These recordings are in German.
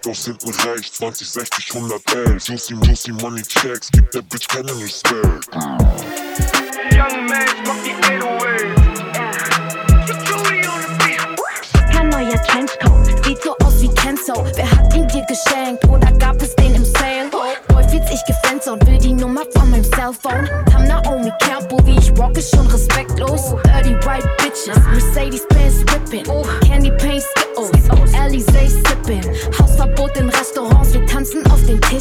steigt aus hinten rechts. 20, 60, 111. Juicy, juicy Money Checks, gibt der Bitch keinen Respekt. Young man, mach die 808. Julie on the beat. Kein neuer Trenchcoat, sieht so aus wie Kenzo. Wer hat ihn dir geschenkt oder gab es den im Sale? Boy fühlt sich gefenstert, will die Nummer von meinem Cellphone. Tam Naomi Campbell, wie ich rock, ist schon respektlos. Dirty white bitches, Mercedes Benz whipping.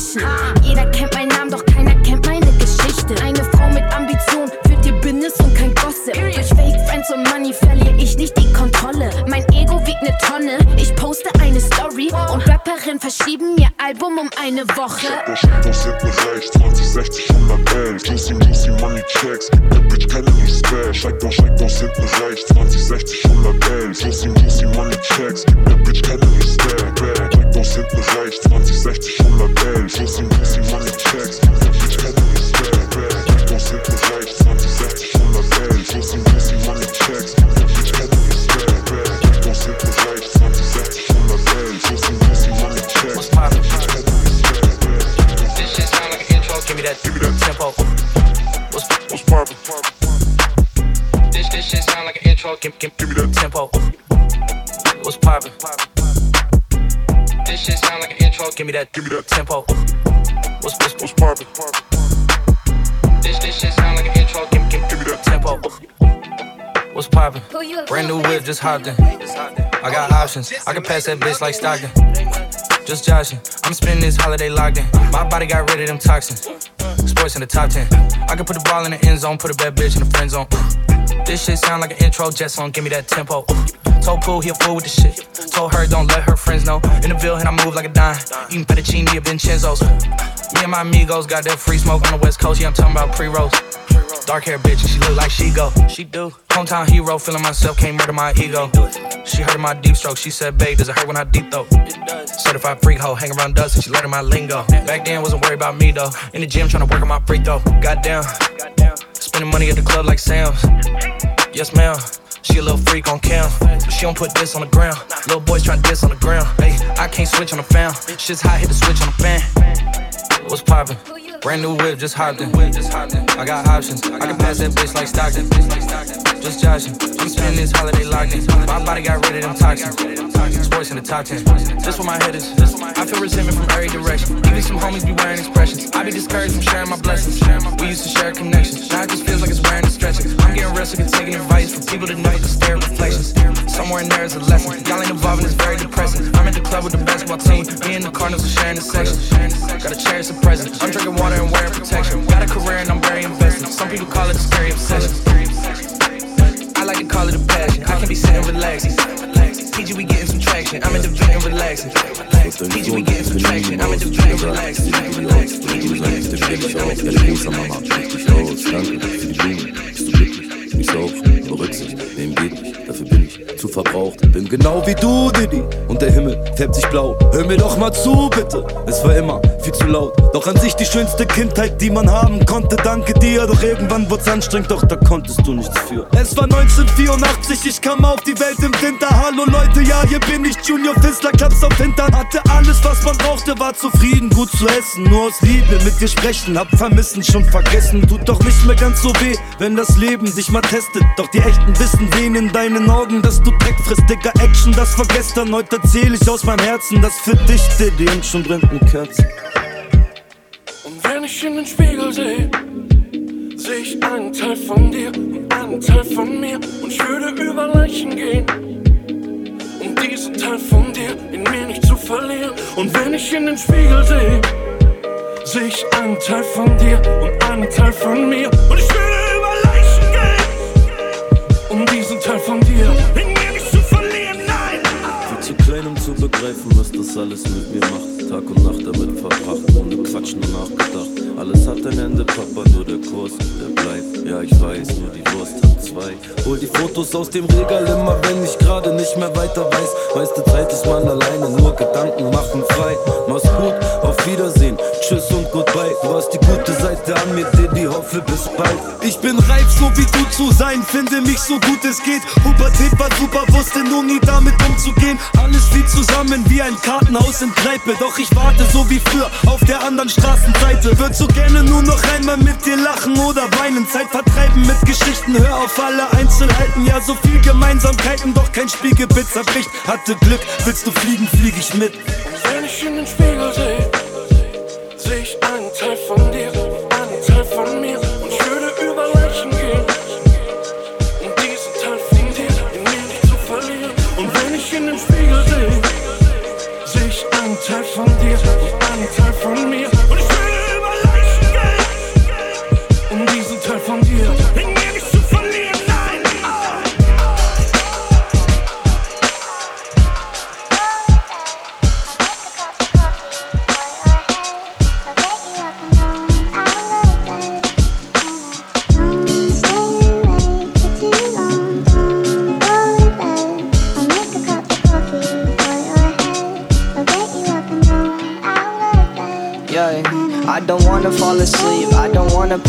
Tischen. Jeder kennt meinen Namen, doch keiner kennt meine Geschichte. Eine Frau mit Ambition führt ihr Business und kein Gossip. Durch Fake Friends und Money verliere ich nicht die Kontrolle. Mein Ego wiegt ne Tonne. Ich poste eine Story und Rapperinnen verschieben ihr Album um eine Woche. Der steigt aus hinten rechts. 20, 60, 111. Juicy, juicy Money Checks, gibt der Bitch keinen Respekt. Steigt aus, steigt aus hinten rechts. 20, 60, 111. Juicy, juicy Money Checks, gibt just hopped in. I got options. I can pass that bitch like Stockton. Just joshing. I'm spending this holiday locked in. My body got rid of them toxins. Sports in the top 10. I can put the ball in the end zone, put a bad bitch in the friend zone. This shit sound like an intro jet song, give me that tempo. Told Pooh he a fool with the shit. Told her don't let her friends know. In the Ville and I move like a dime. Eating fettuccine at Vincenzo's. Me and my amigos got that free smoke on the west coast. Yeah, I'm talking about pre-rolls. Dark hair bitch, and she look like she go. She do. Hometown hero, feeling myself, can't murder my ego. She heard my deep stroke, she said, babe, does it hurt when I deep throat? Certified freak hoe, hang around dust, and she learning my lingo. Back then, wasn't worried about me though. In the gym, trying to work on my free throw. Goddamn. Spending money at the club like Sam's. Yes, ma'am. She a little freak on cam. But she don't put this on the ground. Little boys try this on the ground. Hey, I can't switch on the fan. Shit's hot, hit the switch on the fan. What's poppin'? Brand new whip, just hopped in. I got options. I can pass that bitch like Stockton. Just joshing. I'm spending this holiday locked in. My body got rid of them toxins. Sports in the top 10. This where my head is. I feel resentment from every direction. Even some homies be wearing expressions. I be discouraged from sharing my blessings. We used to share connections. Now it just feels like it's wearing and stretching. I'm getting and taking advice from people that never can stare at reflections. Somewhere in there is a lesson. Y'all ain't and it's very depressing. I'm at the club with the basketball team. Me and the Cardinals are sharing the section. Gotta cherish the present. I'm drinking water and wearing protection. Got a career and I'm very invested. Some people call it a scary obsession. I like to call it a passion. I can be sitting relaxing. PG, we getting some traction. I'm in the and relaxing. PG, we getting some traction. I'm in the vent relaxing. PG, we getting some traction. I'm in the vent relaxing. Zu verbraucht. Bin genau wie du, Diddy, und der Himmel färbt sich blau. Hör mir doch mal zu, bitte, es war immer viel zu laut. Doch an sich die schönste Kindheit, die man haben konnte, danke dir. Doch irgendwann wurd's anstrengend, doch da konntest du nichts für. Es war 1984, ich kam auf die Welt im Winter. Hallo Leute, ja, hier bin ich, Junior Fissler, Klaps auf Hintern. Hatte alles, was man brauchte, war zufrieden, gut zu essen. Nur aus Liebe mit dir sprechen, hab vermissen, schon vergessen. Tut doch nicht mehr ganz so weh, wenn das Leben dich mal testet. Doch die echten Wissen sehen in deinen Augen, dass du Dreck frisst. Dicker Action, das war gestern, heute erzähl ich aus meinem Herzen, dass für dich, Diddy, und schon brennen Kerzen. Und wenn ich in den Spiegel sehe, sehe ich einen Teil von dir und einen Teil von mir. Und ich würde über Leichen gehen, um diesen Teil von dir in mir nicht zu verlieren. Und wenn ich in den Spiegel sehe, sehe ich einen Teil von dir und einen Teil von mir. Und ich würde über Leichen gehen, um diesen Teil von dir in mir Klein, um zu begreifen, was das alles mit mir macht. Tag und Nacht damit verbracht, ohne Quatsch nur nachgedacht. Alles hat ein Ende, Papa, nur der Kurs, der bleibt. Ja, ich weiß, nur die Wurst hat zwei. Hol die Fotos aus dem Regal immer, wenn ich gerade nicht mehr weiter weiß. Meiste Zeit ist man alleine, nur Gedanken machen frei. Mach's gut, auf Wiedersehen, tschüss und goodbye. Du hast die gute Seite an mir, Diddy, hoffe bis bald. Ich bin reif, so wie du zu sein, finde mich so gut es geht. Pubertät war super, wusste nur nie damit umzugehen. Alles fiel zusammen wie ein Kartenhaus in Kneipe. Doch ich warte so wie früher auf der anderen Straßenseite. Würd so gerne nur noch einmal mit dir lachen oder weinen. Zeit vertreiben mit Geschichten, hör auf alle Einzelheiten. Ja, so viel Gemeinsamkeiten, doch kein Spiegelbild zerbricht. Hatte Glück, willst du fliegen, flieg ich mit. Wenn ich in den Spiegel sehe, seh ich einen Teil von dir, einen Teil von mir. Und ich würde über Leichen gehen, um diesen Teil von dir in mir nicht zu verlieren. Und wenn ich in den Spiegel sehe, seh ich einen Teil von dir wanna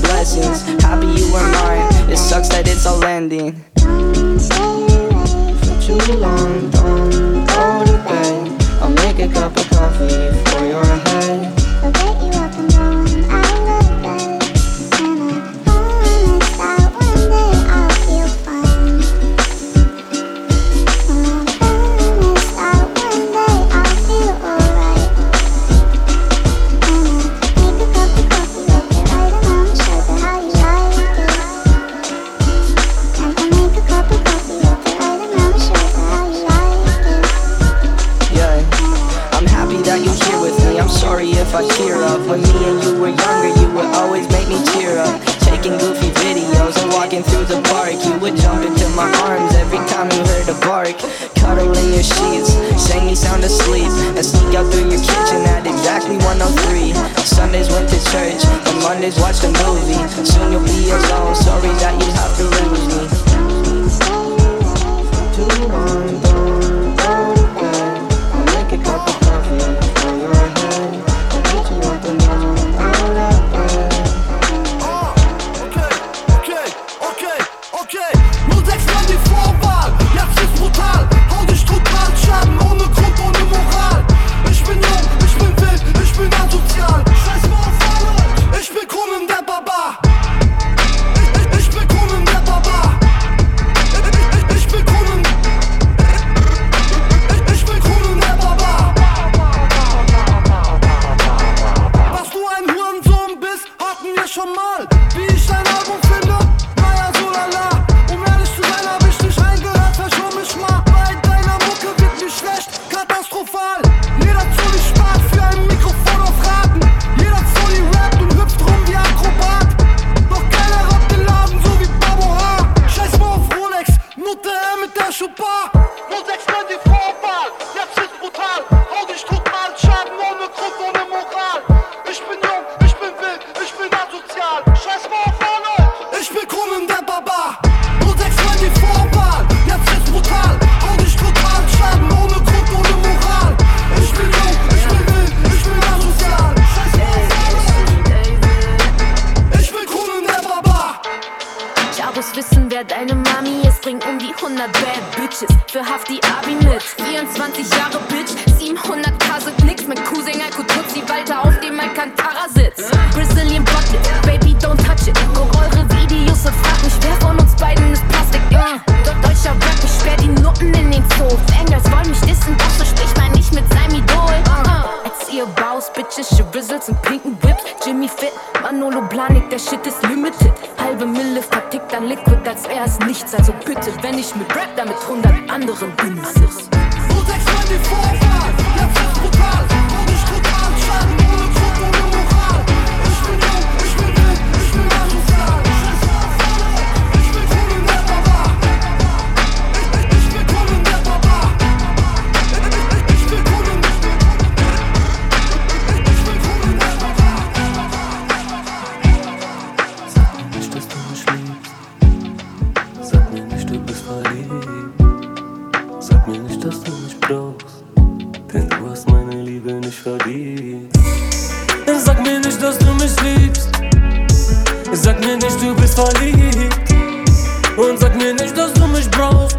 blessings. Happy you were mine, it sucks that it's all ending. For too long, don't go to bed. I'll make a cup of coffee for your brauchst. Denn du hast meine Liebe nicht verdient. Sag mir nicht, dass du mich liebst. Sag mir nicht, du bist verliebt. Und sag mir nicht, dass du mich brauchst.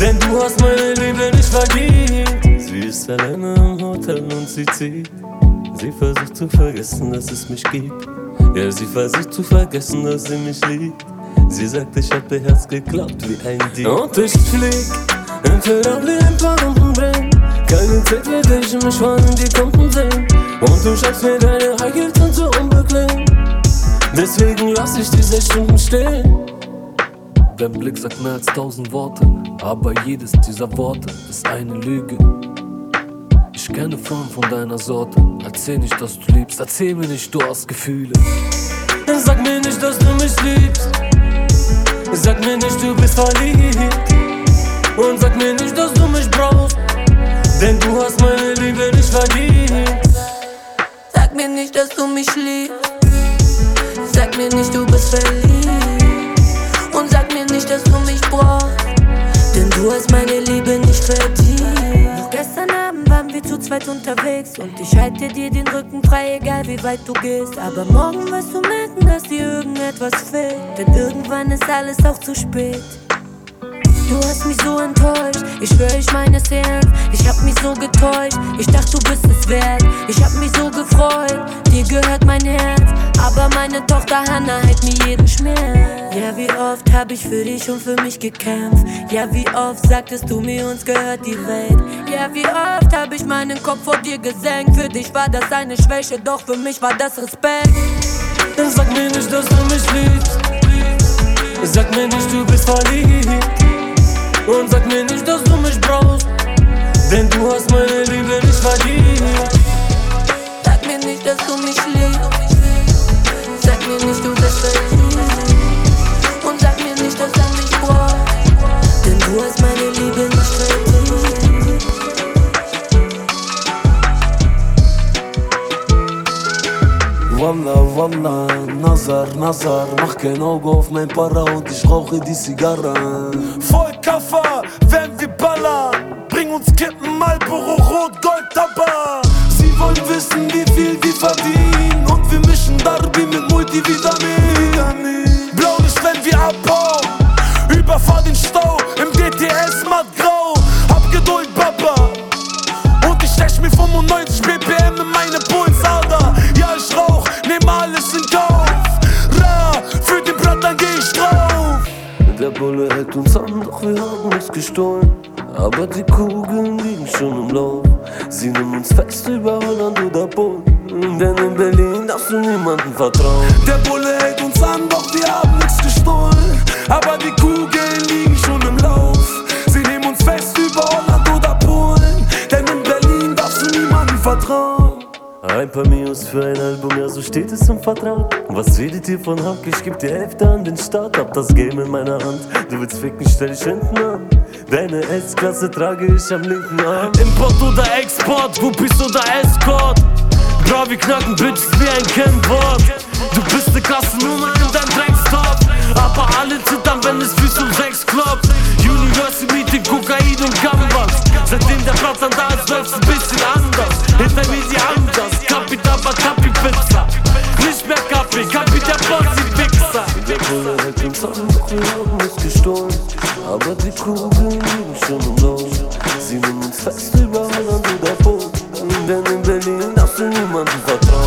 Denn du hast meine Liebe nicht verdient. Sie ist alleine im Hotel und sie zieht. Sie versucht zu vergessen, dass es mich gibt. Ja, sie versucht zu vergessen, dass sie mich liebt. Sie sagt, ich hab ihr Herz geklappt wie ein Dieb. Und ich flieg in Ferrari ein paar Runden drehen. Keine Zeit für dich, mich wollen die Kunden sehen. Und du schaffst mir deine Heels sind so unbequem. Deswegen lass ich die sechs Stunden stehen. Dein Blick sagt mehr als tausend Worte, aber jedes dieser Worte ist eine Lüge. Ich kenne Frauen von deiner Sorte. Erzähl nicht, dass du liebst, erzähl mir nicht, du hast Gefühle. Sag mir nicht, dass du mich liebst. Sag mir nicht, du bist verliebt. Und sag mir nicht, dass du mich brauchst. Denn du hast meine Liebe nicht verdient. Sag mir nicht, dass du mich liebst. Sag mir nicht, du bist verliebt. Und sag mir nicht, dass du mich brauchst. Denn du hast meine Liebe nicht verdient. Noch gestern Abend waren wir zu zweit unterwegs. Und ich halte dir den Rücken frei, egal wie weit du gehst. Aber morgen wirst du merken, dass dir irgendetwas fehlt. Denn irgendwann ist alles auch zu spät. Du hast mich so enttäuscht, ich schwör, ich meine ernst. Ich hab mich so getäuscht, ich dachte, du bist es wert. Ich hab mich so gefreut, dir gehört mein Herz. Aber meine Tochter Hannah hält mir jeden Schmerz. Ja, wie oft hab ich für dich und für mich gekämpft. Ja, wie oft sagtest du mir, uns gehört die Welt. Ja, wie oft hab ich meinen Kopf vor dir gesenkt. Für dich war das eine Schwäche, doch für mich war das Respekt. Dann sag mir nicht, dass du mich liebst. Sag mir nicht, du bist verliebt. Und sag mir nicht, dass du mich brauchst. Denn du hast meine Liebe nicht verdient. Sag mir nicht, dass du mich liebst. Sag mir nicht, du bist verliebt. Und sag mir nicht, dass er mich braucht. Denn du hast meine Wallah, Wallah, Nazar, Nazar, mach kein Auge auf mein Para und ich rauche die Zigarre. Voll Kaffer, wenn wir ballern. Bring uns Kippen, Marlboro, Rot, Gold, Tabak. Sie wollen wissen, wie viel wir verdienen und wir mischen Darby mit Multivitamin. Gestohlen. Aber die Kugeln liegen schon im Lauf. Sie nehmen uns fest über Holland oder Polen. Denn in Berlin darfst du niemandem vertrauen. Der Bulle hält uns an, Ein paar Mios für ein Album, ja so steht es im Vertrag. Was redet ihr von Hack? Ich geb die Hälfte an den Start, hab das Game in meiner Hand. Du willst ficken, stell dich hinten an. Deine S-Klasse trage ich am linken Arm. Import oder Export, Groupies oder Escort. Bra, wir knacken Bitches wie ein Kennwort. Du bist ne Klassennummer in deinem Dreckstop. Aber alle zittern, wenn es bis um sechs klopft. University Meeting, Kokain und Gambas. Seitdem der Platz an da ist, läuft's ein bisschen anders. Hinter mir die Anders, Kapi Daba, Kapi Pizza. Nicht mehr Kaffee, Kapi der Bossy Wichser. Der Bulle hält an, wir haben es gestohlen. Aber die Kugeln liegen schon im Lauf. Sie nehmen uns fest über Holland oder Polen. Denn in Berlin darfst du niemandem vertrauen.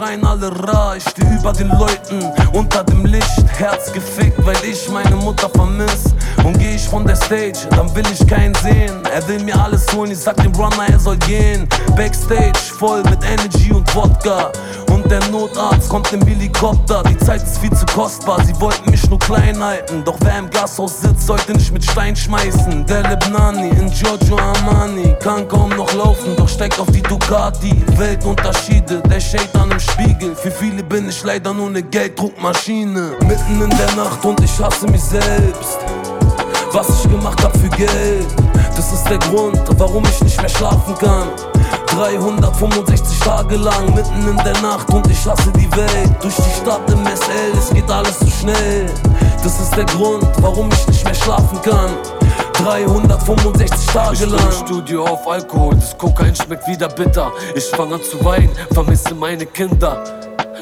Schreien alle Ra. Ich steh über den Leuten, unter dem Licht. Herz gefickt, weil ich meine Mutter vermiss. Und geh ich von der Stage, dann will ich keinen sehen. Er will mir alles holen, ich sag dem Runner, er soll gehen. Backstage, voll mit Energy und Wodka. Der Notarzt kommt im Helikopter. Die Zeit ist viel zu kostbar, sie wollten mich nur klein halten. Doch wer im Glashaus sitzt, sollte nicht mit Stein schmeißen. Der Lebnani in Giorgio Armani kann kaum noch laufen, doch steigt auf die Ducati. Weltunterschiede, der Shade an dem Spiegel. Für viele bin ich leider nur ne Gelddruckmaschine. Mitten in der Nacht und ich hasse mich selbst. Was ich gemacht hab für Geld, das ist der Grund, warum ich nicht mehr schlafen kann. 365 Tage lang, mitten in der Nacht und ich hasse die Welt. Durch die Stadt im SL, es geht alles zu schnell. Das ist der Grund, warum ich nicht mehr schlafen kann. 365 Tage Ich lang. im Studio auf Alkohol, das Kokain schmeckt wieder bitter. Ich fang an zu weinen, vermisse meine Kinder.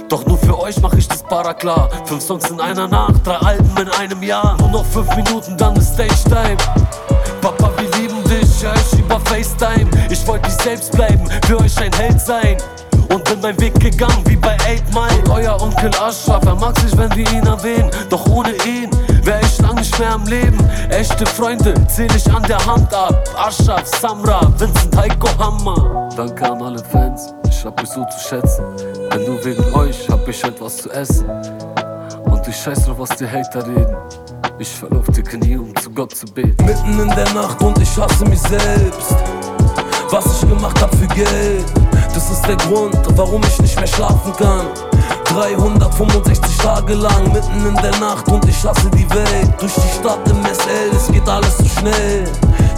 Doch nur für euch mach ich das para klar. Fünf Songs in einer Nacht, drei Alben in einem Jahr. Nur noch fünf Minuten, dann ist Stage Time. Papa, wir ich über FaceTime. Ich wollte nicht selbst bleiben, für euch ein Held sein. Und bin meinen Weg gegangen wie bei 8 Mile. Euer Onkel Ashraf, er mag sich, wenn wir ihn erwähnen. Doch ohne ihn wär ich lang nicht mehr am Leben. Echte Freunde zähl ich an der Hand ab. Ashraf, Samra, Vincent, Heiko, Hammer. Danke an alle Fans, ich hab euch so zu schätzen. Denn nur wegen euch hab ich etwas zu essen. Ich scheiß drauf, was die Hater reden. Ich fall auf die Knie, um zu Gott zu beten. Mitten in der Nacht und ich hasse mich selbst. Was ich gemacht hab für Geld, das ist der Grund, warum ich nicht mehr schlafen kann. 365 Tage lang, mitten in der Nacht und ich hasse die Welt. Durch die Stadt im SL, es geht alles zu schnell.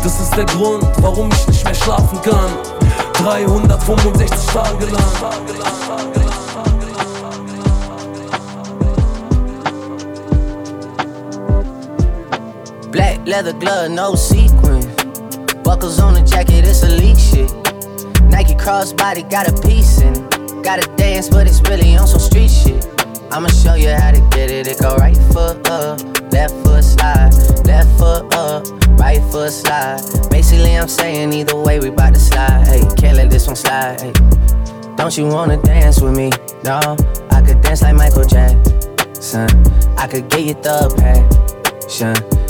Das ist der Grund, warum ich nicht mehr schlafen kann. 365 Tage lang. Black leather glove, no sequins. Buckles on the jacket, it's elite shit. Nike crossbody got a piece in it. Gotta dance, but it's really on some street shit. I'ma show you how to get it. It go right foot up, left foot slide, left foot up, right foot slide. Basically, I'm saying either way, we bout to slide. Hey, can't let this one slide. Hey. Don't you wanna dance with me? No, I could dance like Michael Jackson. I could get you the passion.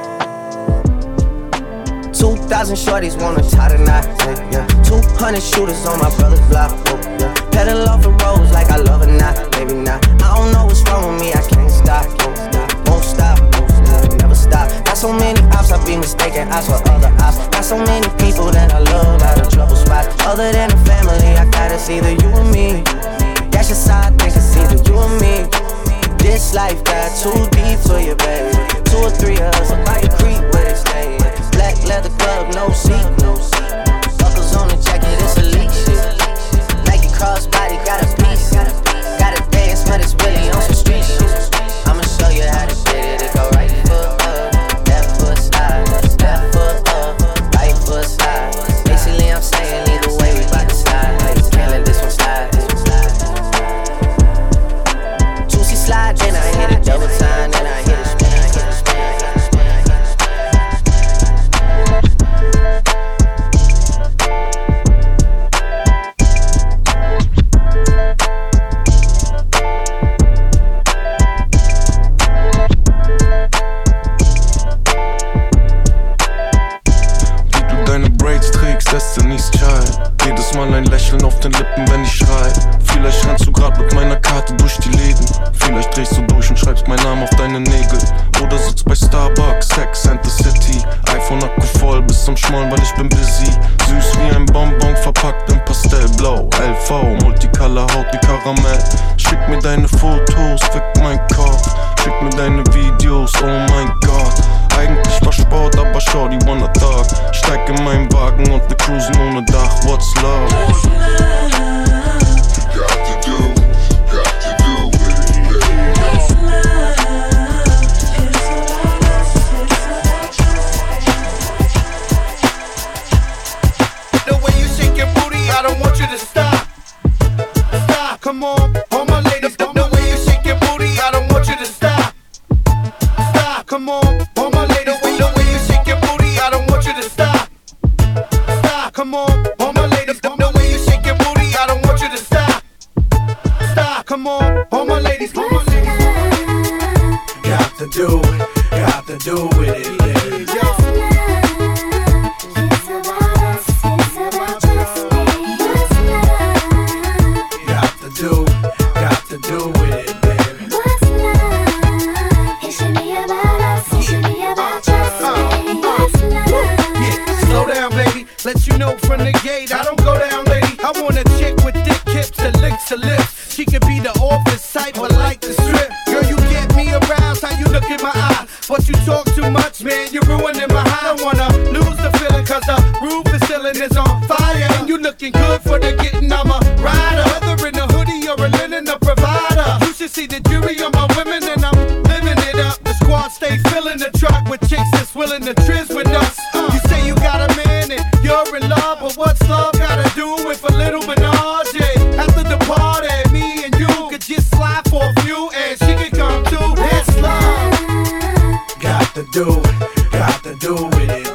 2,000 shorties wanna tie the knot, yeah, 200 shooters on my brother's block, oh, yeah. Pedal off the roads like I love or not, maybe not. I don't know what's wrong with me, I can't stop, won't stop, never stop. Got so many ops, I be mistaken ops for other ops. Got so many people that I love out of trouble spots. Other than the family, I gotta see the you and me. That's just how I think it's either you and me. This life got too deep for you, baby. Two or three of us, I creep where they stayin'. Black leather glove, no seat. Buckles on the jacket, it's elite shit. Nike crossbody, got a piece. Got a dance, but it's really on. how to do with it.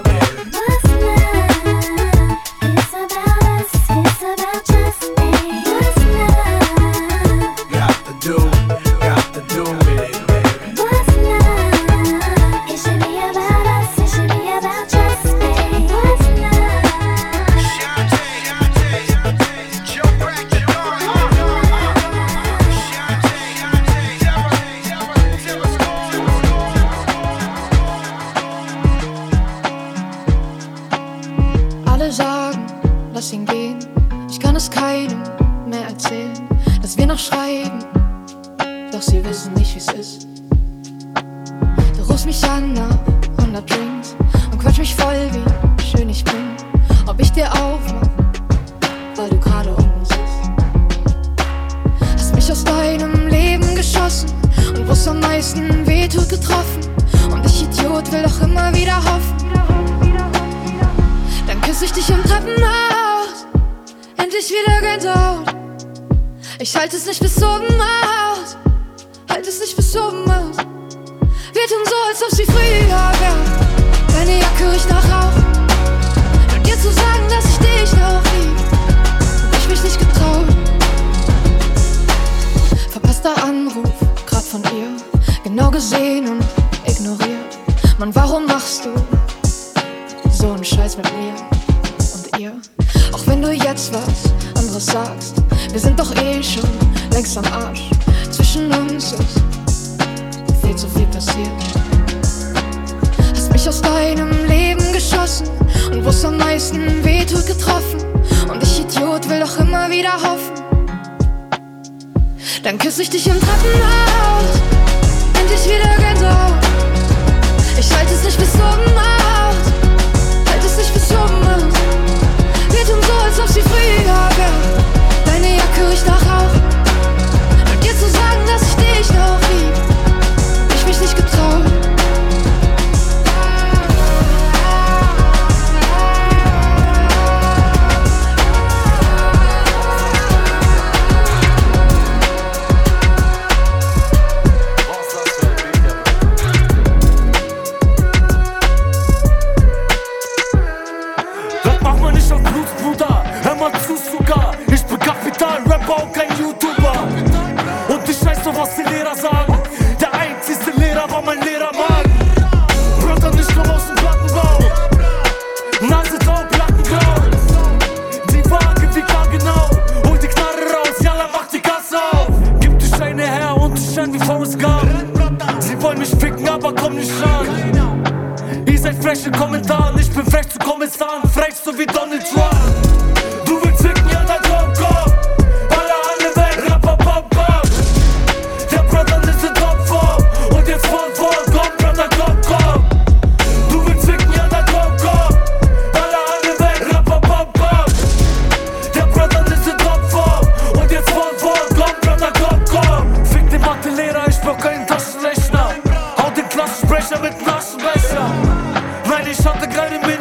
keinen Taschenrechner. Hau den Klassenbrecher mit Naschenbecher. Nein, ich hatte keine Mädchen.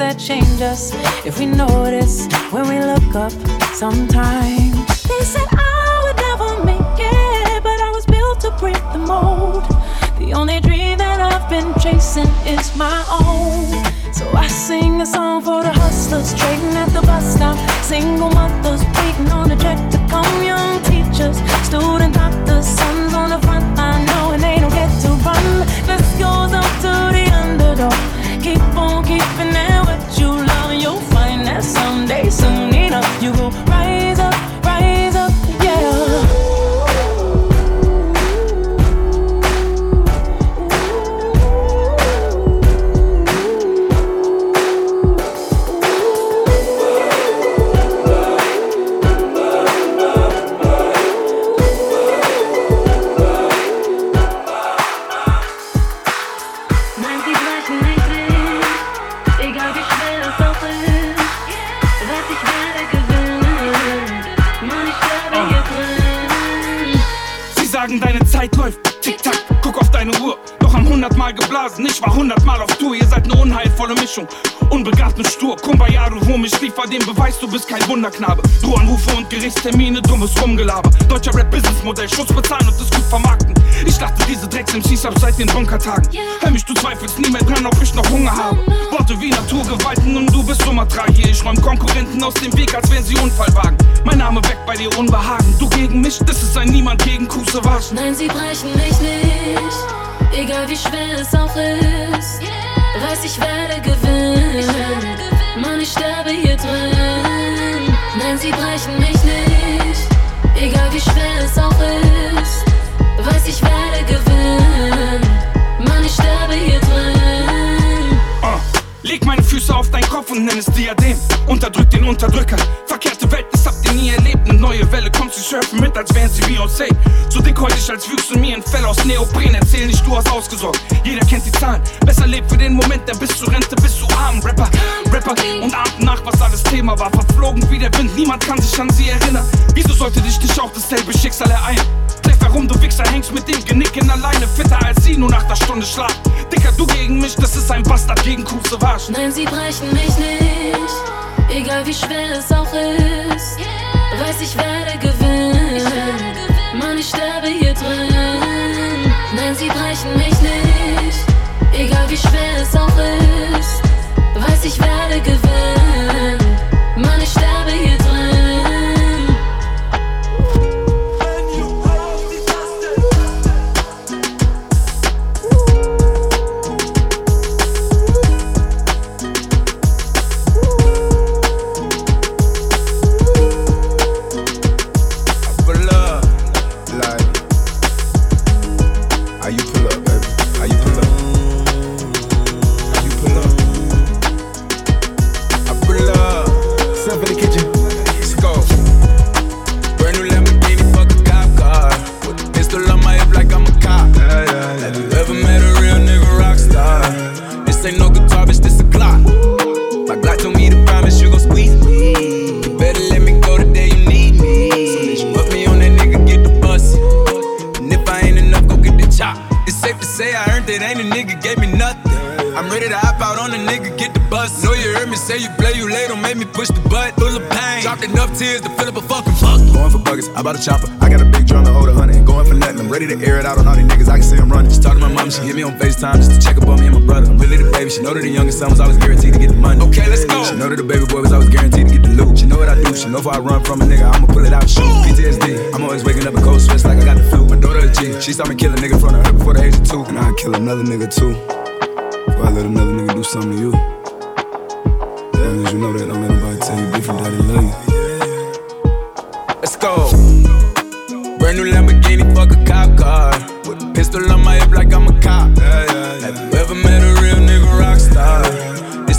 That change us if we notice when we look up sometimes. They said I would never make it, but I was built to break the mold. The only dream that I've been chasing is my own. So I sing a song for the hustlers trading at the bus stop. Single mothers waiting on a check to come. Young teachers, student doctors, sons on the front line knowing they don't get to run. This goes up to the underdog. Keep on keeping it someday, soon enough, you will Du Wurm, ich liefer den Beweis, du bist kein Wunderknabe. Drohanrufe und Gerichtstermine, dummes Rumgelaber. Deutscher Rap-Businessmodell, Schutz bezahlen und das gut vermarkten. Ich dachte, diese Drecks-MCs hab seit den Bunkertagen. Hör mich, du zweifelst nie mehr dran, ob ich noch Hunger habe. Worte wie Naturgewalten und du bist Sumatra hier. Ich räum Konkurrenten aus dem Weg, als wären sie Unfallwagen. Mein Name weckt bei dir Unbehagen. Du gegen mich, das ist ein Niemand gegen Kusewasch. Nein, sie brechen mich nicht, egal wie schwer es auch ist. Weiß, ich werde gewinnen, Mann, ich sterbe hier drin. Nein, sie brechen mich nicht, egal wie schwer es auch ist. Weiß, ich werde gewinnen, Mann, ich sterbe hier drin. Ah, Leg meine Füße auf deinen Kopf und nenn es Diadem. Unterdrück den Unterdrücker. Verkehrte nie erlebt. Eine neue Welle kommt, sie surfen mit, als wären sie Beyoncé. So dick heute ich, als wüchst du mir ein Fell aus Neopren. Erzähl nicht, du hast ausgesorgt. Jeder kennt die Zahlen. Besser lebt für den Moment, denn bis zur Rente bist du arm. Rapper, Rapper und Abend nach, was alles Thema war. Verflogen wie der Wind, niemand kann sich an sie erinnern. Wieso sollte dich nicht auch dasselbe Schicksal ereilen? Gleich warum du Wichser hängst mit dem Genicken alleine. Fitter als sie, nur nach der Stunde Schlaf. Dicker, du gegen mich, das ist ein Bastard gegen Kusewasch. Nein, sie brechen mich nicht, egal wie schwer es auch ist. Weiß, ich werde gewinnen, Mann, ich sterbe hier drin. Nein, sie brechen mich nicht, egal wie schwer es auch ist. Weiß, ich werde gewinnen, hip like I'm a cop. Have you ever met a real nigga rock star? This ain't no guitar, bitch, this a Glock. My Glock told me to promise you gon' squeeze me. You better let me go the day you need me. So bitch, put me on that nigga, get the bus. And if I ain't enough, go get the chop. It's safe to say I earned it, ain't a nigga gave me nothing. I'm ready to hop out on a nigga, get the bus. Know you heard me say you play, you late, don't make me push the butt. Full of pain, dropped enough tears to fill up a fucking fuck. Going for buggers, I bought a chopper. I got a big drum to hold a hundred. Going for nothing. Ready to air it out on all these niggas. I can see them running. She talking to my mom, she hit me on FaceTime just to check up on me and my brother. I'm really the baby. She know that the youngest son was always guaranteed to get the money. Okay, let's go. She know that the baby boy was always guaranteed to get the loot. She know what I do. She know if I run from a nigga, I'ma pull it out and shoot. PTSD. I'm always waking up in cold sweats like I got the flu. My daughter a G. She saw me kill a nigga in front of her before the age of two. And I'd kill another nigga too. Before I let another nigga do something to you.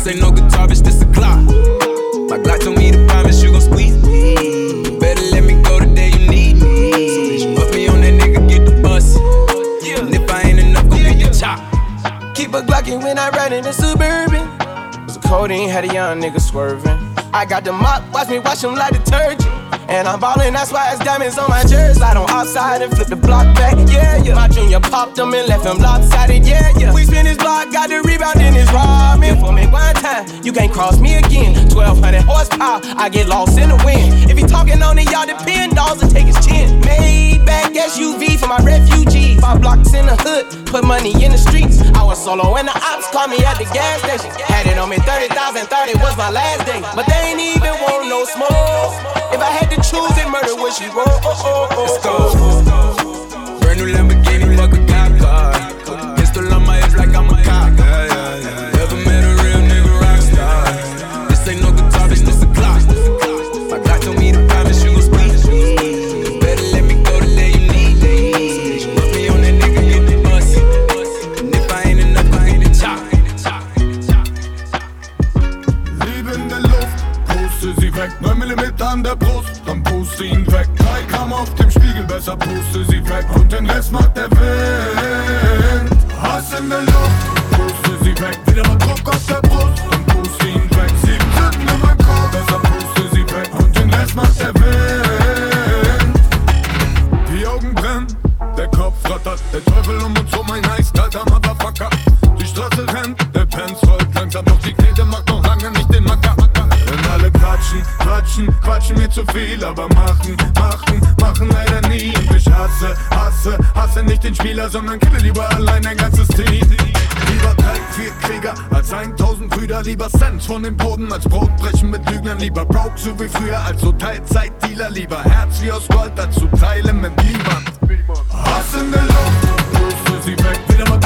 This ain't no guitar, bitch, this a Glock. My Glock told me to promise you gon' squeeze me. Better let me go the day you need me. So bitch, put me on that nigga, get the bus. And if I ain't enough, go get the chop. Keep a Glockin' when I ride in the Suburban. Was a codeine, had a young nigga swerving. I got the mop, watch me wash them like detergent. And I'm ballin', that's why it's diamonds on my jersey. On outside and flip the block back, yeah, yeah. My junior popped them and left him lopsided, yeah, yeah. We spin his block, got the rebound in his robbing. For me one time, you can't cross me again. 1200 horsepower, I get lost in the wind. If he talking on it, y'all depend, dolls and take his chin. Maybach SUV for my refugees. Five blocks in the hood, put money in the streets. I was solo when the ops called me at the gas station. Had it on me 30,000, 30 was my last day. But they ain't even want no smoke. If I had to choose it, murder would she roll? Oh, oh, oh, Let's go. Brand new Lamborghini, fuck a cop car. Pistol on my hip like I'm a cop. Yeah, yeah, yeah. Never met a real nigga rock star. This ain't no guitar, bitch, this a clock. My God told me to promise you was sweet. Better let me go to let you need. Put me on that nigga, get the bus. And if I ain't enough, I ain't the top. Liebende Luft, puste sie weg. 9 mm an der Brust, dann puste ihn weg. 3 Gramm auf dem Spiegel, besser puste sie weg. Und den Rest macht der Wind. Hass in der Luft, puste sie weg. Wieder mal Druck auf der Brust, dann puste ihn weg. Sieben Tüten in meinem Korb, besser puste sie weg. Und den Rest macht der Wind. Die Augen brennen, der Kopf rattert. Der Teufel um quatschen, quatschen, mir zu viel. Aber machen, machen, machen leider nie. Ich hasse, hasse, hasse nicht den Spieler, sondern kille lieber allein ein ganzes Team. Lieber drei, vier Krieger als 1000 Brüder. Lieber Cent von dem Boden als Brotbrechen mit Lügnern. Lieber broke, so wie früher, als so Teilzeitdealer. Lieber Herz wie aus Gold, als zu teilen mit niemand. Hass in der Luft, puste sie weg. Wieder mal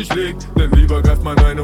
sich legt? Denn lieber greift man ein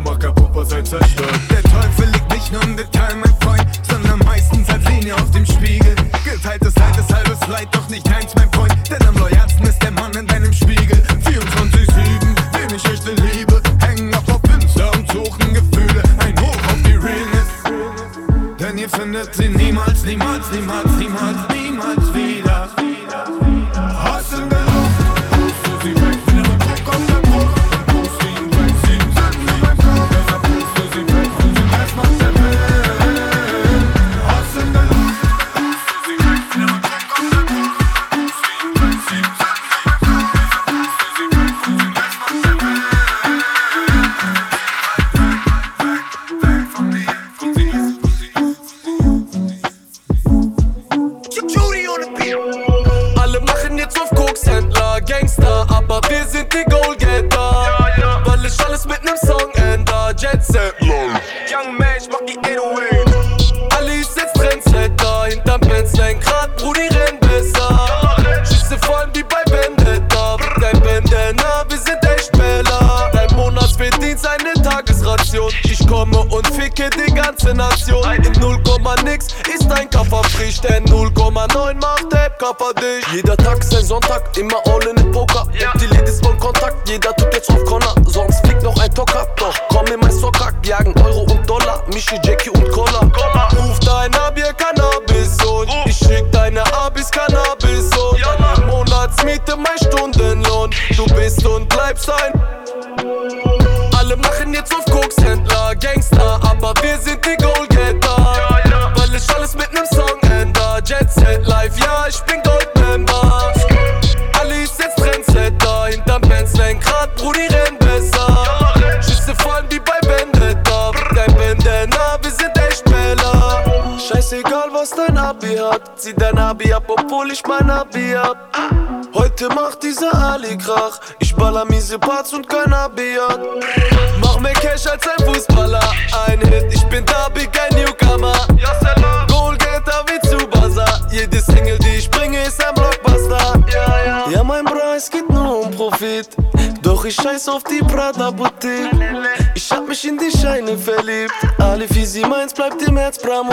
sie meins bleibt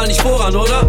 Mental nicht voran, oder?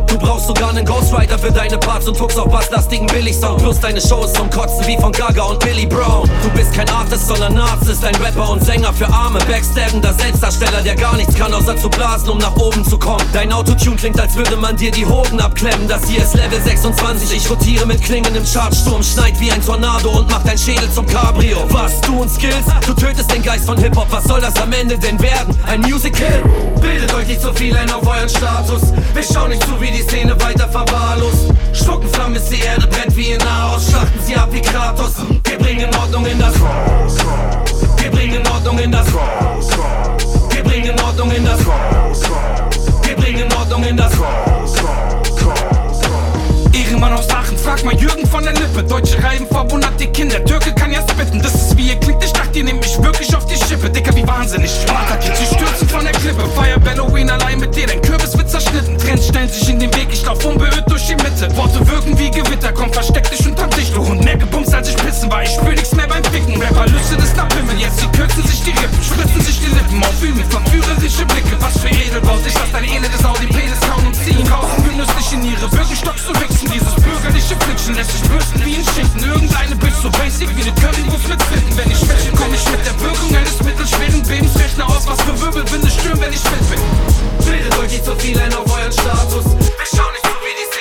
Parts und guckst auf basslastigen Billigsound. Plus deine Show ist zum Kotzen wie von Gaga und Billy Brown. Du bist kein Artist, sondern Narzisst, ein Rapper und Sänger für Arme. Backstabbender Selbstdarsteller, der gar nichts kann, außer zu blasen, um nach oben zu kommen. Dein Autotune klingt, als würde man dir die Hoden abklemmen. Das hier ist Level 26. Ich rotiere mit Klingen im Chartsturm, schneid wie ein Tornado und mach dein Schädel zum Cabrio. Was du und Skills? Du tötest den Geist von Hip-Hop. Was soll das am Ende denn werden? Ein Musical? Bildet euch nicht so viel ein auf euren Status. Wir schauen nicht zu, wie die Szene weiter verwahrlost. Schluckenflamme ist die Erde, brennt wie in Nahost. Schlachten sie ab wie Kratos. Wir bringen Ordnung in das Wir bringen Ordnung in das Wir bringen Ordnung in das Wir bringen Ordnung in das Ehrenmann aus frag mal Jürgen von der Lippe. Deutsche Reiben verwundert die Kinder. Türke kann ja spitten. Das ist wie ihr klingt. Ich dachte, ihr nehmt mich wirklich auf die Schippe. Dicker wie wahnsinnig. Sparta Kids, sie stürzen von der Klippe. Feier Halloween allein mit dir. Dein Kürbis wird zerschnitten. Trends stellen sich in den Weg. Ich lauf unbeirrt durch die Mitte. Worte wirken wie Gewitter. Komm, versteck dich unterm Dicht. Du Hund, mehr gebumst als ich pissen war. Ich spür nichts mehr beim Ficken. Rapper lüstet es nach Pimmel. Jetzt sie kürzen sich die Rippen. Spritzen sich die Lippen. Auf Übel, verführerische Blicke. Was für Edelbaut. Ich lass dein elendes Audi-Penis kaum und ziehen. Rauchen genüsslich in ihre Birkenstocks zu wechseln. Dieses bürgerliche Fische flitschen, lässt sich bürsten wie ein Schinken. Irgendeine Bitch so basic wie eine Currywurst mit Fitten. Wenn ich schwäche, komm ich mit der Wirkung eines mittelschweren Bebens. Rechne aus, was für Wirbelwinde stürmen, wenn ich fit bin. Bildet euch nicht so viel ein auf euren Status. Wir schauen nicht so wie die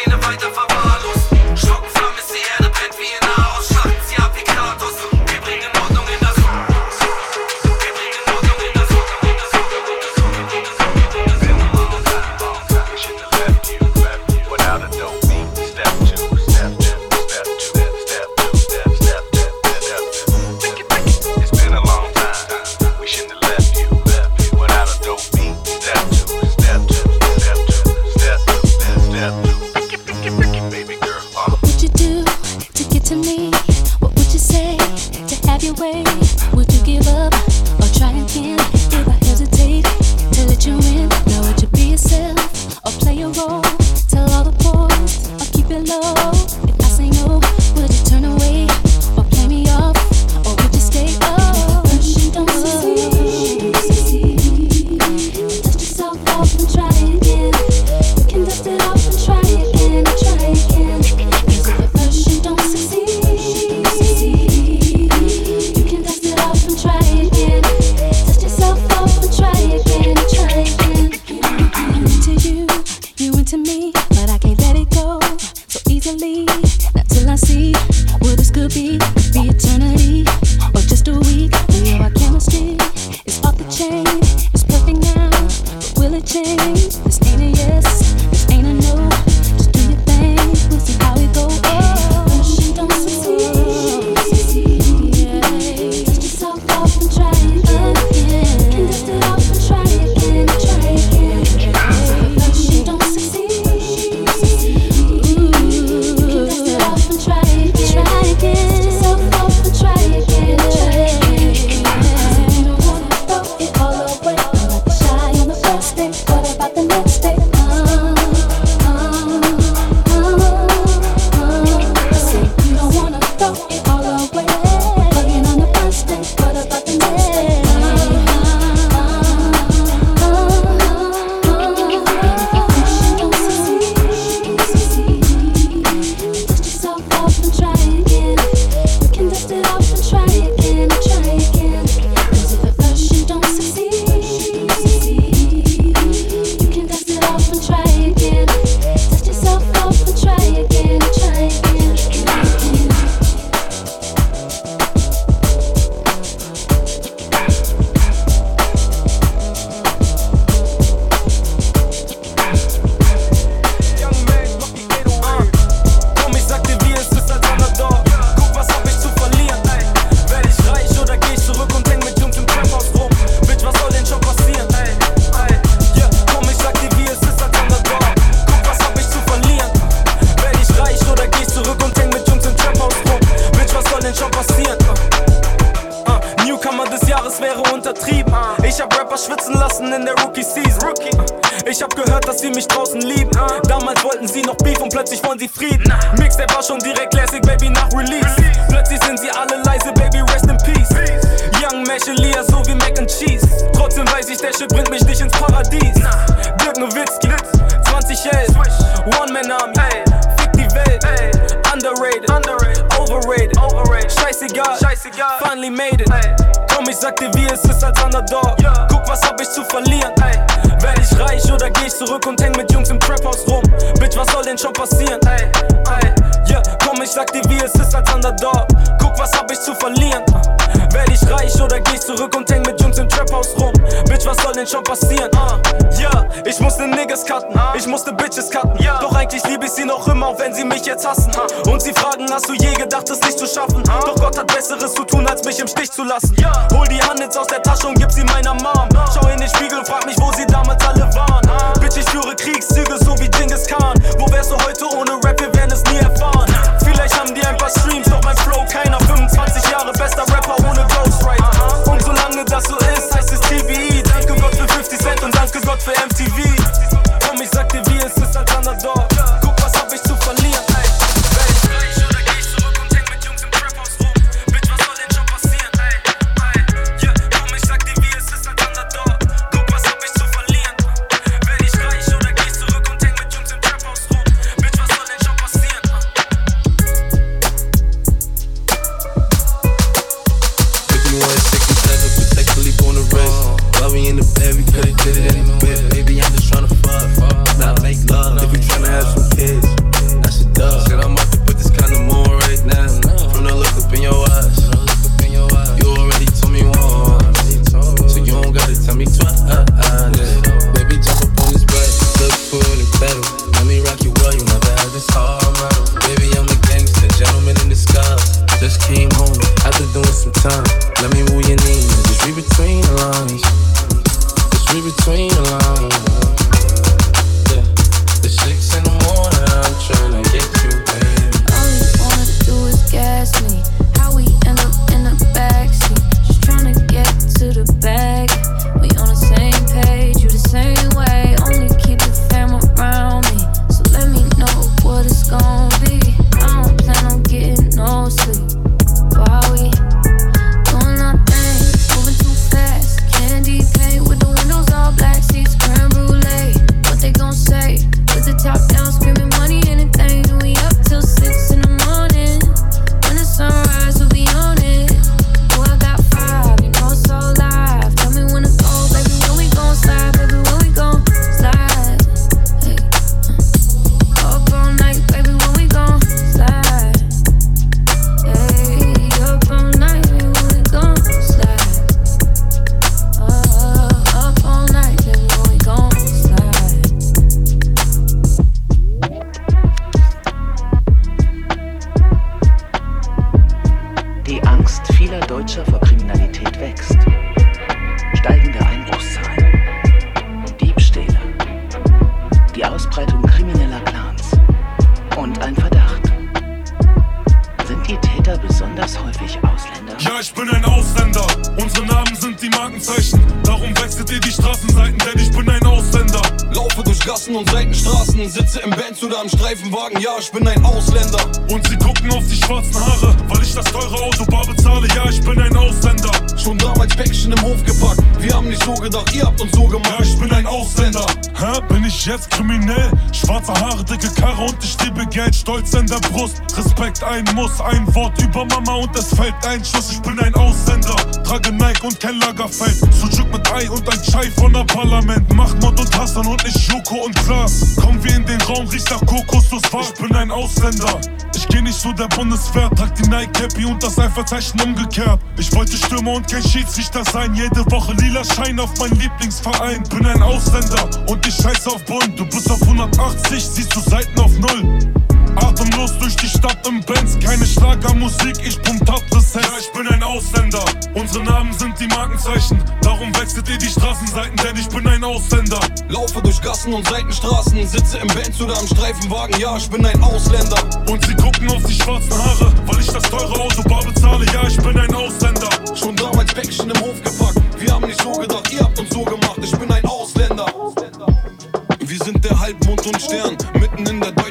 Zeichen umgekehrt. Ich wollte Stürmer und kein Schiedsrichter sein. Jede Woche lila Schein auf meinen Lieblingsverein. Bin ein Ausländer und ich scheiße auf Bund. Du bist auf 180, siehst du Seiten auf Null. Atemlos durch die Stadt im Benz, keine Schlagermusik, ich pumpt ab das Herz. Ja, ich bin ein Ausländer, unsere Namen sind die Markenzeichen. Darum wechselt ihr die Straßenseiten, denn ich bin ein Ausländer. Laufe durch Gassen und Seitenstraßen, sitze im Benz oder am Streifenwagen, ja, ich bin ein Ausländer. Und sie gucken auf die schwarzen Haare, weil ich das teure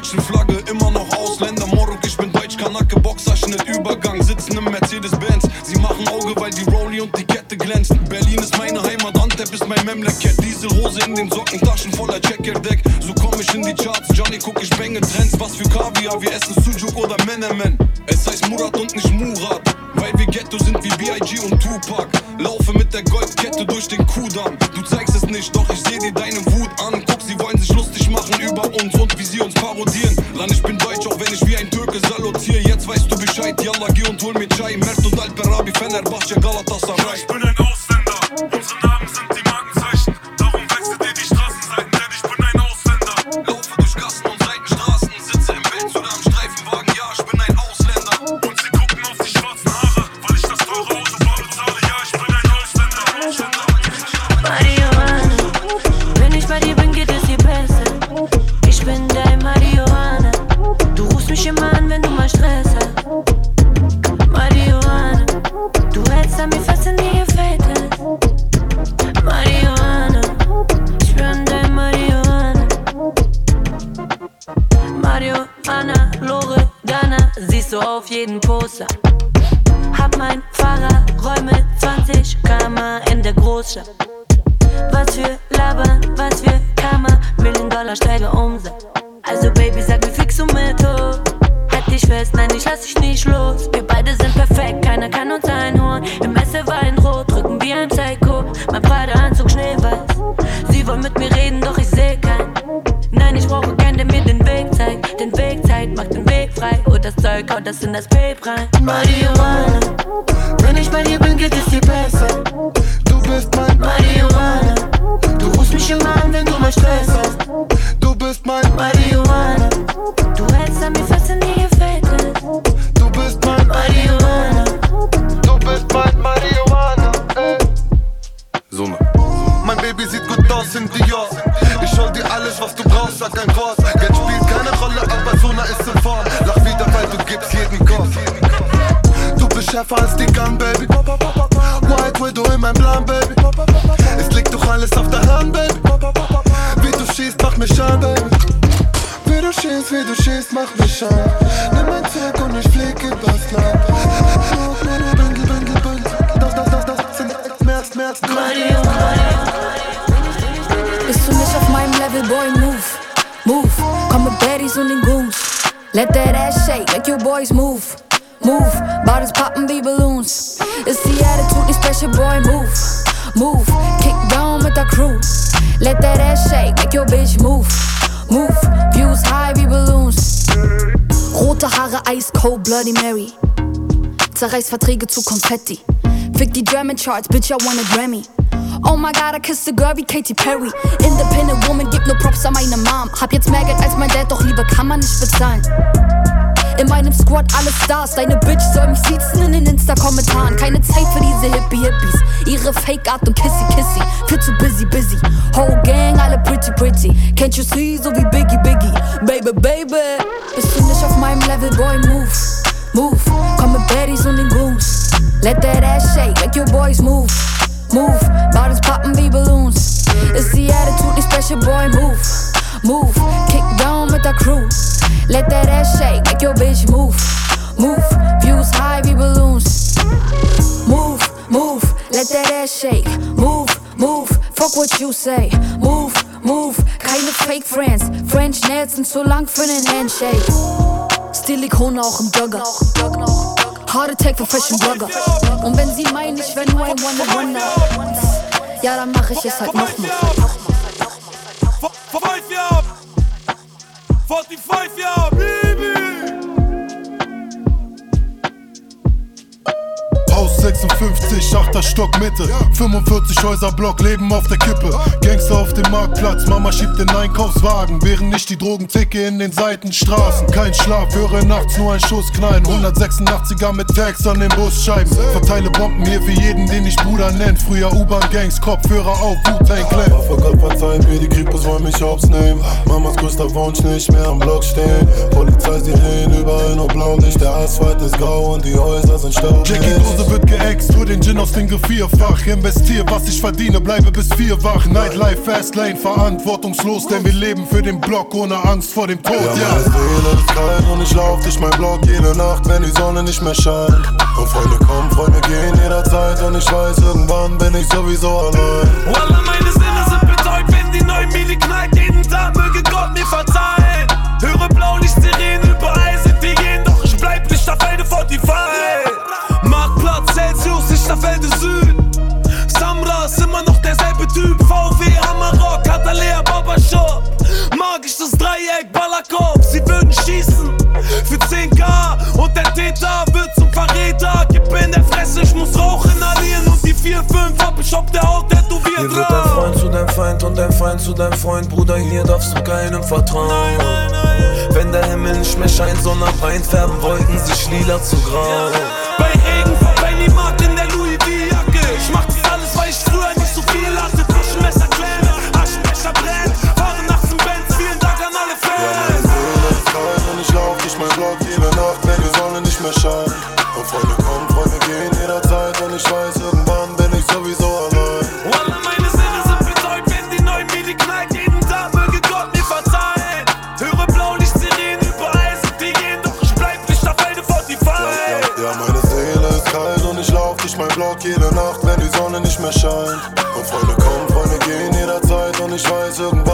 deutschen Flagge, immer noch Ausländer. Morok, ich bin Deutsch, Kanake, Boxerschnitt, Übergang. Sitzen im Mercedes-Benz. Sie machen Auge, weil die Rolli und die Kette glänzt. Berlin ist meine Heimat, Antep ist mein Memleket. Dieselhose in den Socken, Taschen voller Checkerdeck. So komm ich in die Charts, Johnny guck ich Bänge Trends. Was für Kaviar, wir essen Sujuk oder Menemen. Es heißt Murat und nicht Murat. Weil wir Ghetto sind wie B.I.G. und Tupac. Laufe mit der Goldkette durch den Kudamm. Und hol mir Chai. Mert und Alperabi, Fenerbahce, Zerreiß Verträge zu Konfetti. Fick die German Charts, bitch, I want a Grammy. Oh my god, I kissed a girl wie Katy Perry. Independent Woman, gib nur Props an meine Mom. Hab jetzt mehr Geld als mein Dad, doch Liebe kann man nicht bezahlen. In meinem Squad alle Stars, deine Bitch soll mich siezen in den Insta-Kommentaren. Keine Zeit für diese Hippie-Hippies. Ihre Fake-Art und Kissy-Kissy. Viel zu busy, busy. Whole Gang, alle pretty, pretty. Can't you see, so wie Biggie, Biggie. Baby, baby. Bist du nicht auf meinem Level, boy, move. Move. Call me Baddies on the Goons. Let that ass shake, make your boys move. Move. Bottles poppin' wie Balloons. Ist the Attitude nicht special, boy, move. Move. Kick down with the Crew. Let that ass shake, make your bitch move. Move. Views high wie Balloons. Move, move. Let that ass shake. Move, move. Fuck what you say. Move, move. Keine Fake Friends. French Nails sind zu lang für nen Handshake. Stilikone auch im Jogger. Heart Attack für Fashion Blogger. Und wenn sie meinen, ich wär nur ein One-Wonder, ja, dann mach ich es halt nochmal. 5 Jahre! 45 Jahre, 56, achter Stock Mitte. 45 Häuser Block, Leben auf der Kippe. Gangster auf dem Marktplatz, Mama schiebt den Einkaufswagen. Während ich die Drogen ticke in den Seitenstraßen. Kein Schlaf, höre nachts nur ein Schuss knallen. 186er mit Tags an den Busscheiben. Verteile Bomben hier für jeden, den ich Bruder nenn. Früher U-Bahn-Gangs, Kopfhörer auf, Wu-Tang Clan. War vor Gott verzeiht mir, die Kripos wollen mich hops nehmen. Mamas größter Wunsch, nicht mehr am Block stehen. Polizei, sie Sirenen, überall nur blau. Nicht der Asphalt ist grau und die Häuser sind staubig geäxt, tu den Gin aus den vierfach. Investier, was ich verdiene, bleibe bis vier wach. Nightlife, Fastlane, verantwortungslos, denn wir leben für den Block ohne Angst vor dem Tod, ja. ja. Meine Seele ist frei und ich lauf durch mein Block jede Nacht, wenn die Sonne nicht mehr scheint. Und Freunde kommen, Freunde gehen jederzeit und ich weiß, irgendwann bin ich sowieso allein. Wallah, meine Sinne sind betäubt, wenn die neue Mili knallt. Jeden Tag möge Gott mir verzeihen. Höre Blaulicht, Sirenen, überall sind die gehen, doch ich bleib nicht auf eine 45. Westerfelde Süd. Samra ist immer noch derselbe Typ. VW, Amarok, Katalea, Babashop. Magisches Dreieck, Ballerkopf. sie würden schießen. Für 10k und der Täter wird zum Verräter. Gib mir in der Fresse, ich muss rauchen, allieren und die 4-5 hab ich auf der Haut tätowiert. Hier wird dein Freund zu deinem Feind und dein Feind zu deinem Freund. Bruder, hier darfst du keinem vertrauen. Nein, nein, nein. Wenn der Himmel nicht mehr scheint, sondern reinfärben, wollten sich lila zu grau. Bei Regen Sonne. Und Freunde kommen, Freunde gehen jederzeit. Und ich weiß, irgendwann bin ich sowieso allein. Wallah, meine Sinne sind betäubt, wenn die neuen Medi knallt. Jeden Tag möge Gott mir verzeihen. Höre blaulicht Sirenen, überall sind die gehen. Doch ich bleib nicht auf Elde vor die Fall. Ja, ja, ja, meine Seele ist kalt und ich lauf durch mein Block jede Nacht, wenn die Sonne nicht mehr scheint. Und Freunde kommen, Freunde gehen jederzeit. Und ich weiß, irgendwann.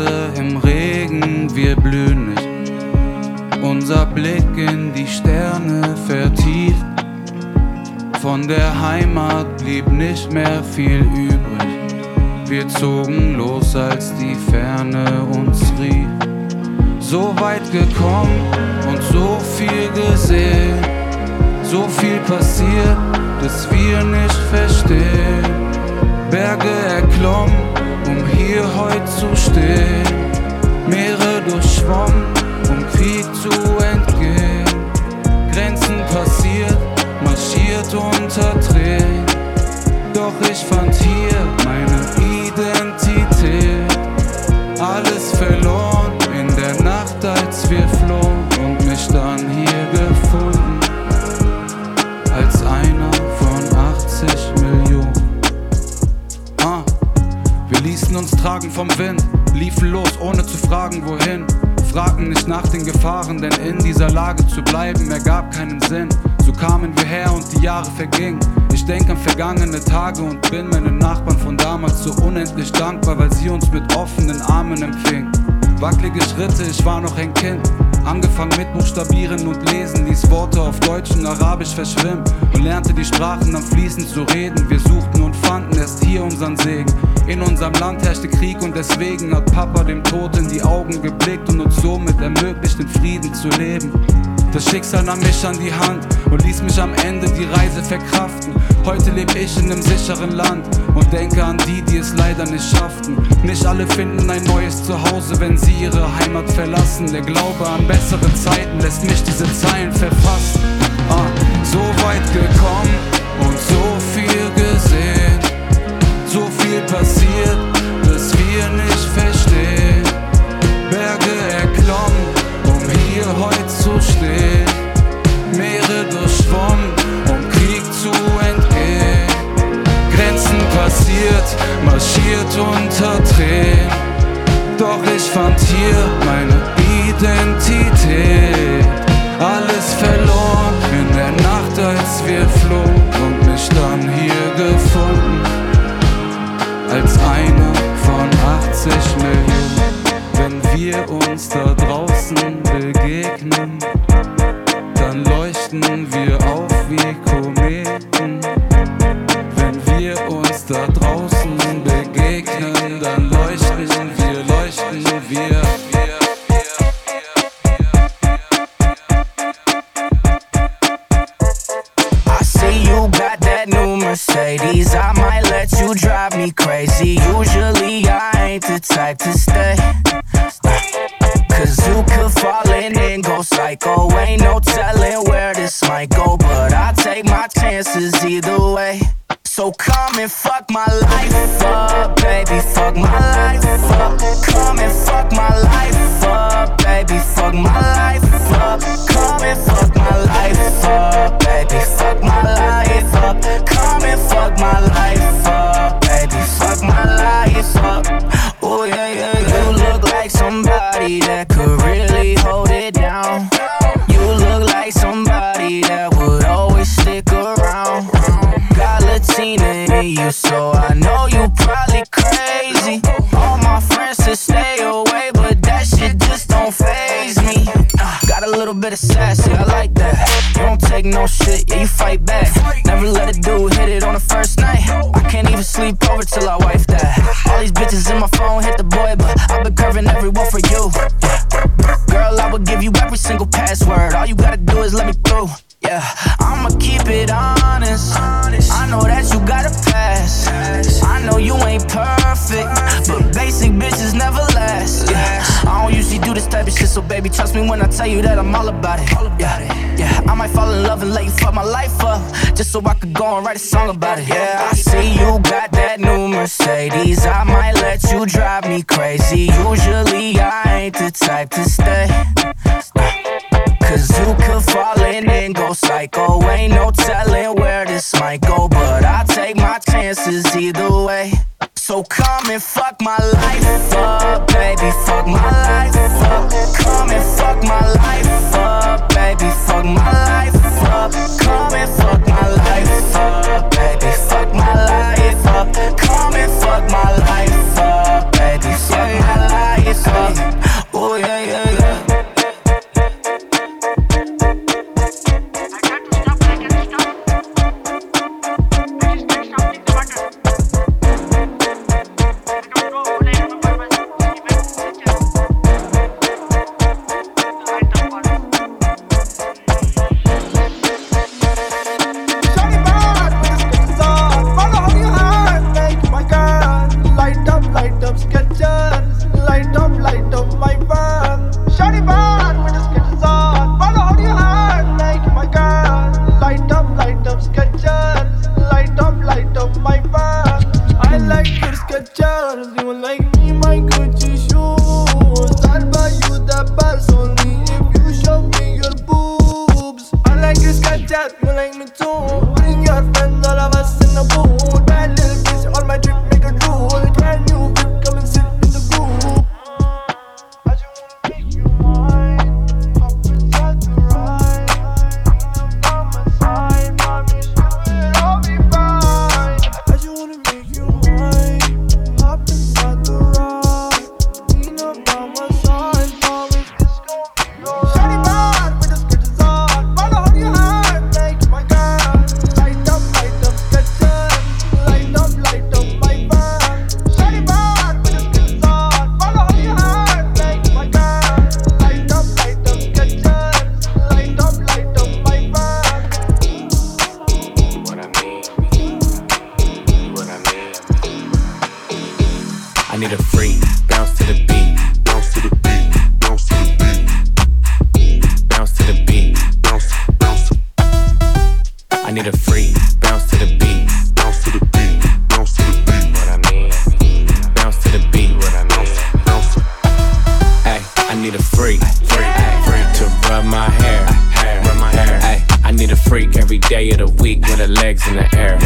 Erde im Regen, wir blühen nicht. Unser Blick in die Sterne vertieft. Von der Heimat blieb nicht mehr viel übrig. Wir zogen los, als die Ferne uns rief. So weit gekommen und so viel gesehen. So viel passiert, dass wir nicht verstehen. Berge erklommen, um hier heute zu stehen. Meere durchschwommen, um Krieg zu entgehen. Grenzen passiert, marschiert unter Tränen. Doch ich fand hier meine Identität. Alles verloren in der Nacht, als wir tragen vom Wind, liefen los, ohne zu fragen, wohin. Fragten nicht nach den Gefahren, denn in dieser Lage zu bleiben ergab keinen Sinn. So kamen wir her und die Jahre vergingen. Ich denk an vergangene Tage und bin meinen Nachbarn von damals so unendlich dankbar, weil sie uns mit offenen Armen empfingen. Wackelige Schritte, ich war noch ein Kind. Angefangen mit Buchstabieren und Lesen, ließ Worte auf Deutsch und Arabisch verschwimmen und lernte die Sprachen dann fließend zu reden. Wir suchten und fanden erst hier unseren Segen. In unserem Land herrschte Krieg und deswegen hat Papa dem Tod in die Augen geblickt und uns somit ermöglicht, in Frieden zu leben. Das Schicksal nahm mich an die Hand und ließ mich am Ende die Reise verkraften. Heute lebe ich in einem sicheren Land und denke an die, die es leider nicht schafften. Nicht alle finden ein neues Zuhause, wenn sie ihre Heimat verlassen. Der Glaube an bessere Zeiten lässt mich diese Zeilen verfassen. Ah, so weit gekommen und so viel gesehen, so viel passiert, dass wir nicht verstehen. Berge erklommen, um hier heute zu stehen. Meere durchschwommen, um Krieg zu entgehen. Grenzen passiert, marschiert unter Tränen. Doch ich fand hier meine Identität. Alles verloren in der Nacht, als wir flohen 80 Millionen. Wenn wir uns da draußen begegnen, dann leuchten No shit, yeah, you fight back. Never let a dude hit it on the first night. I can't even sleep over till I wife that. All these bitches in my need a freak. Bounce to the beat. Bounce to the beat. Bounce to the beat. What I mean. Bounce to the beat. What I mean. Bounce. Hey, I need a freak. Freak. Freak to rub my hair. Hair. Rub my hair. Hey, I need a freak every day of the week with her legs in the air.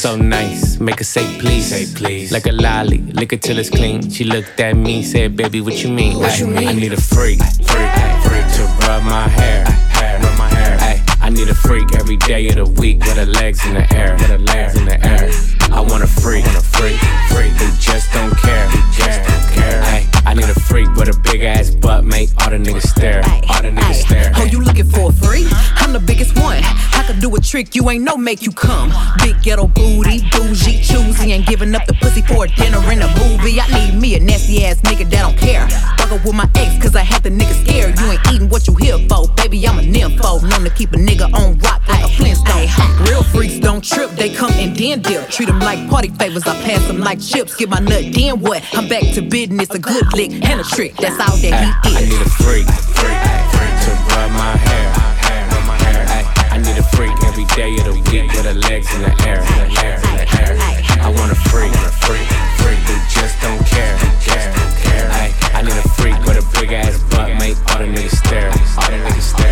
So nice, make her say please. Say please. Like a lolly, lick it till it's clean. She looked at me, said, baby, what you mean? What you mean? I need a freak, freak, freak to rub my hair, hair, rub my hair. Ay, I need a freak every day of the week with her legs in the air, with her legs in the air. I want a freak, want a freak, freak who just don't freak with a big ass butt, make all the niggas stare, all the niggas stare. Oh, you looking for a free? I'm the biggest one. I could do a trick you ain't no make you come. Big ghetto booty, bougie, choosy, and giving up the pussy for a dinner and a movie. I need me a nasty ass nigga that don't care. Fuck with my ex, cause I had the nigga scared. You ain't eating what you here for, baby. I'm a nympho. Known to keep a nigga on rock like a Flintstone. Real freaks don't trip, they come and then dip. Treat them like party favors, I pass them like chips. Get my nut, then what? I'm back to business, a good lick and a trick. That's all that he I is. need a freak, freak, freak to rub my hair, hair, rub my hair. Ay, I need a freak every day of the week with her legs in the air, in the air, in the air. I want a freak, a freak, freak who just don't care, just don't care. Big ass butt, make all the niggas stare, all the niggas stare.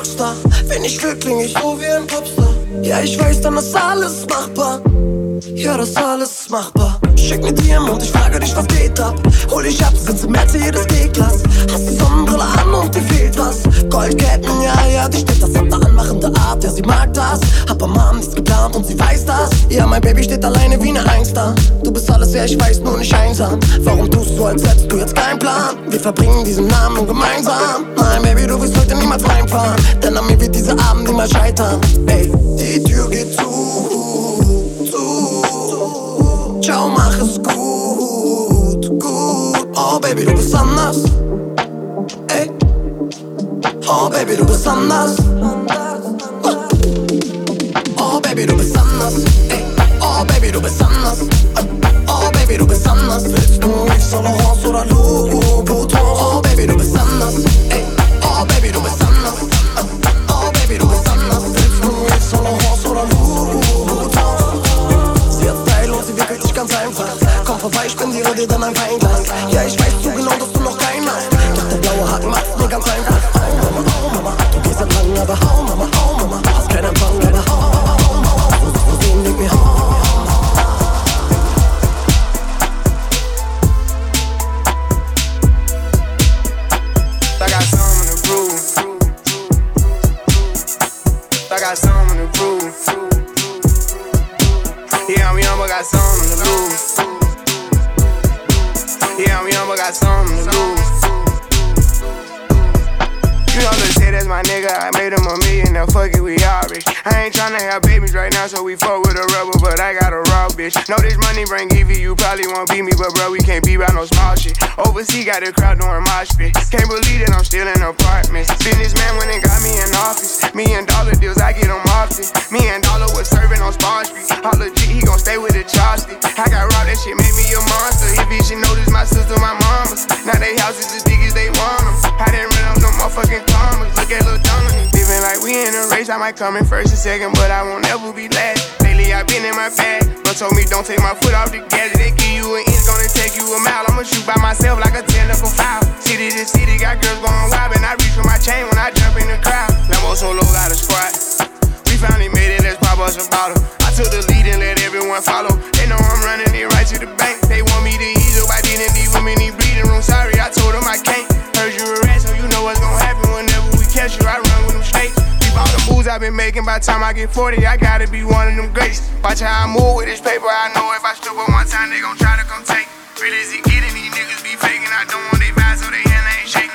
Rockstar. Wenn ich will, kling ich so wie ein Popstar. Ja, ich weiß, dann ist alles machbar. Ja, das alles ist machbar. Schick mir und ich frage dich, was geht ab? Hol dich ab, sitze im Mercedes D-Class. Hast die Sonnenbrille an und dir fehlt was. Goldketten, ja, ja, die steht das an der anmachende Art. Ja, sie mag das. Hab am Abend nichts geplant und sie weiß das. Ja, mein Baby steht alleine wie ne Eins da. Du bist alles, ja, ich weiß, nur nicht einsam. Warum tust du, als hättest du jetzt keinen Plan? Wir verbringen diesen Namen nun gemeinsam. Nein, Baby, du wirst heute niemals reinfahren. Denn an mir wird dieser Abend niemals scheitern. Ey, die Tür geht zu. Ciao, mach es gut, gut. Oh, Baby, du bist anders. Oh, Baby, du bist anders. Oh, Baby, du bist anders. Oh, Baby, du bist anders. Oh, Baby, du bist anders. Willst du Saint Laurent oder Louboutin? Oh, Baby, du bist anders. Oh, Baby, du bist anders. Oh, Baby, du bist anders. Willst du Saint Laurent oder Louboutin? Sie hat Style und sie wickelt sich ganz einfach. Komm vorbei, spendiere dir dann ein Weinglas. Ja, ich weiß zu genau, dass du noch keinen hast. Doch der blaue Haken macht's mir ganz einfach. Probably won't beat me, but bro, we can't be by no small shit. Overseas got the crowd doing mosh pit. Can't believe that I'm still in apartments. Businessman went and got me in office. Me and Dollar deals, I get them often. Me and Dollar was serving on Spawn Street. All legit, he gon' stay with the chopstick. I got robbed, that shit made me a monster. If she notice my sister, my mama's. Now they houses as big as they want them. I didn't rent up no motherfucking commas. Look at Lil Donna. Living like we in a race, I might come in first and second, but I won't ever be last. Lately, I've been in my bag. Bro told me don't take my foot off the gas. They give you an inch, gonna take you a mile. I'ma shoot by myself like a 10 knuckle foul. City to city, got girls going wild, and I reach for my chain when I jump in the crowd. Lambo solo got a squad. We finally made it, let's pop us a bottle. I took the lead and let everyone follow. They know I'm running it right to the bank. They want me to ease up, I didn't leave them in breathing room. Sorry, I told them I can't. Heard you a rat, so you know what's gonna happen whenever we catch you. I run with them straight. Keep all the moves I've been making. By the time I get 40, I gotta be one of them greats. Watch how I move with this paper. I know if I strip up one time, they gon' try to come take. Real as it getting, these niggas be faking. I don't want they vibes, so they hand ain't shaking.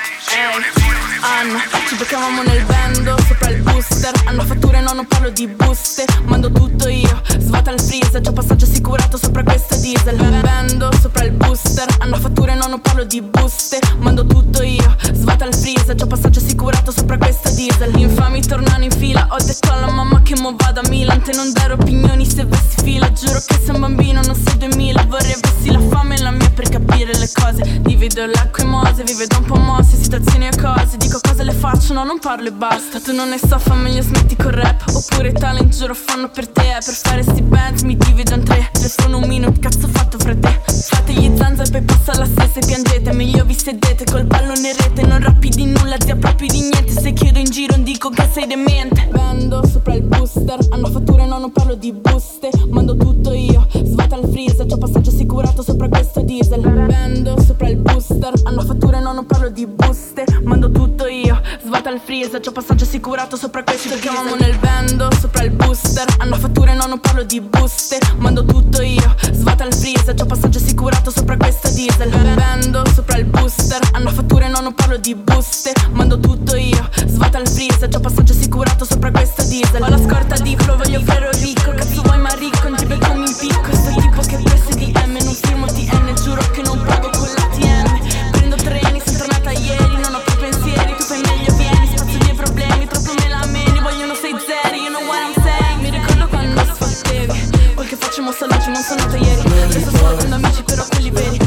Anna, ci beccavamo nel bando sopra il booster Hanno fatture, no, non parlo di buste Mando tutto io, svata il freezer C'ho passaggio assicurato sopra questa diesel Bando sopra il booster Hanno fatture, no, non parlo di buste Mando tutto io, svata il freezer C'ho passaggio assicurato sopra questa diesel Infami tornano in fila. Ho detto alla mamma che mo vado a Milan. Te non dare opinioni se vesti fila. Giuro che sei un bambino, non sei 2000 Vorrei avessi la fame e la mia per capire le cose. Divido l'acqua e mose, vive da un po' mosse Situazioni e cose, dico cose le faccio No, non parlo e basta. Tu non ne so, fa meglio smetti col rap. Oppure talent giuro fanno per te. Per fare sti bands mi divido in tre. Telefono un minuto, cazzo fatto fra te? Fate gli zanza e poi passa la stessa e piangete. Meglio vi sedete col pallone in rete. Non rappi di nulla, zia proprio di niente. Se chiedo in giro dico che sei demente. Vendo sopra il booster Hanno fatture, no, non parlo di buste. Mando tutto io, svata il freezer C'ho passaggio assicurato sopra questo diesel. Vendo sopra il booster Hanno fatture, no, non parlo di buste. Mando tutto io, svata il freezer C'ho passaggio assicurato sopra questo diesel. Chiamamo nel vendo sopra il booster Hanno fatture, no, non parlo di buste. Mando tutto io, svata il freezer C'ho passaggio assicurato sopra questo diesel. Vendo sopra il booster Hanno fatture, no, non parlo di buste. Mando tutto io, svata il freezer. C'ho passaggio assicurato sopra questo diesel. Ho la scorta di flow, voglio vero ricco. Cazzo vuoi ma ricco, non ti becco mi impicco. Sto tipo che prese di M Non firmo TN, giuro che non pago con l'ATM Prendo treni, sono tornata ieri. Non ho più pensieri, tu fai meglio vieni. Spazio dei problemi, troppo me la meni. Vogliono sei zeri, you know what I'm saying Mi ricordo quando sfottevi Quel che facciamo saluti, non sono nato ieri Adesso solo con amici, però quelli veri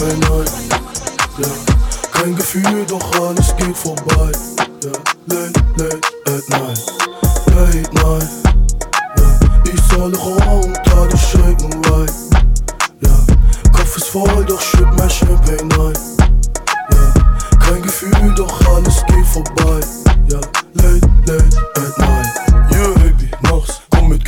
mein Champagne ein. Ja, kein Gefühl, doch alles geht vorbei. Ja, late, late at night.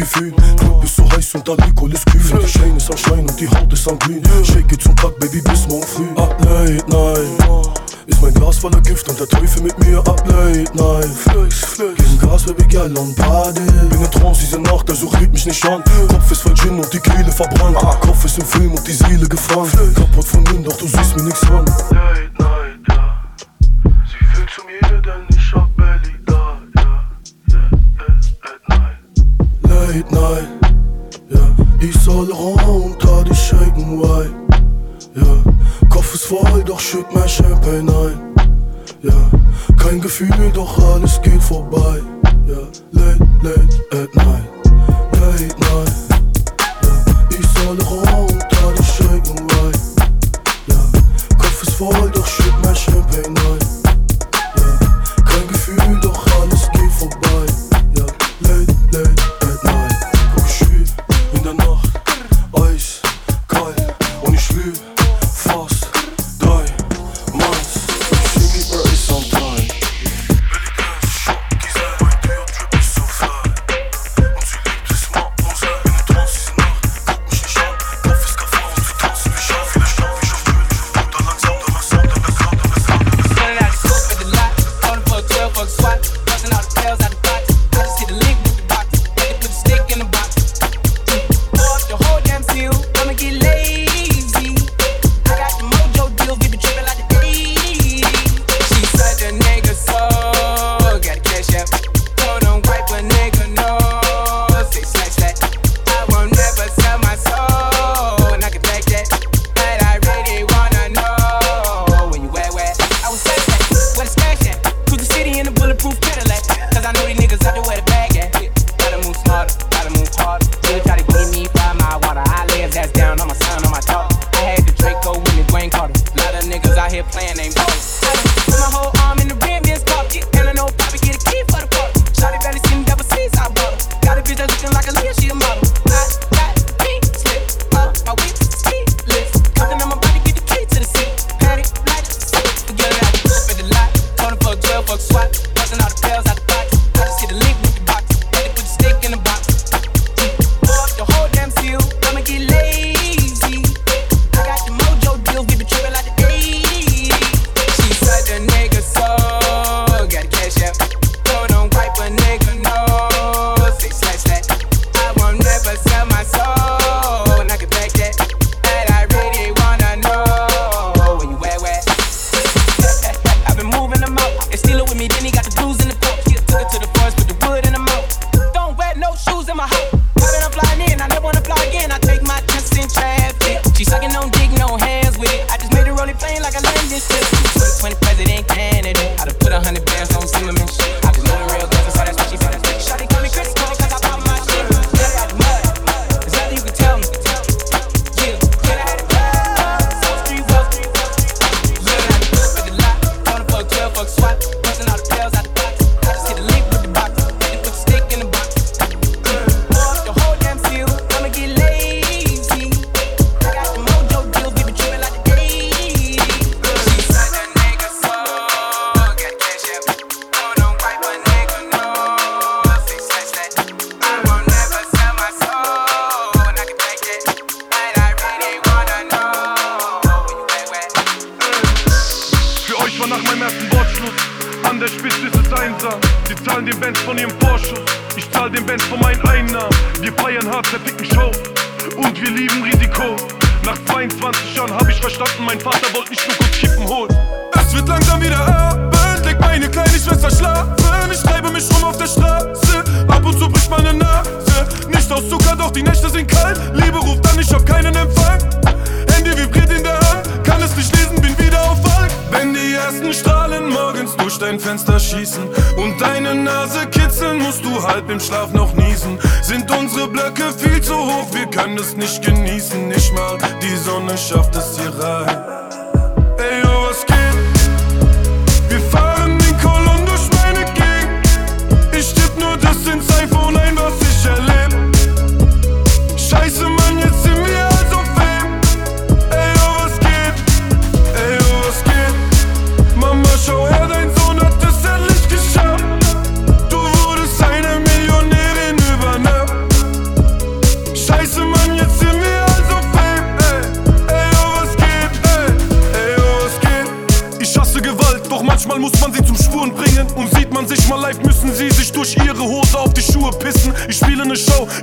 Gefühl. Club ist so heiß und Alkohol ist kühl. Die Chain ist am Schein und die Haut ist am Grün. Shake it zum Tag, Baby, bis morgen früh. Up late night. Ist mein Glas voller Gift und der Teufel mit mir up late night. Flex, flex. Gegen Gas, Baby, girl und Party. Bin in Trance diese Nacht, also rieb mich nicht an. Kopf ist voll Gin und die Kehle verbrannt. Ah, Kopf ist im Film und die Seele gefangen. Kaputt von innen, doch du siehst mir nix an. Late night, ja. Sie will zu mir, denn ich Late night, ja. Ich soll runter, die shaken white, ja. Kopf ist voll, doch schütt mein Champagne ein, ja. Kein Gefühl, doch alles geht vorbei, ja. Late, late at night, late night, ja. Ich soll runter, die shaken white, ja. Kopf ist voll, doch schütt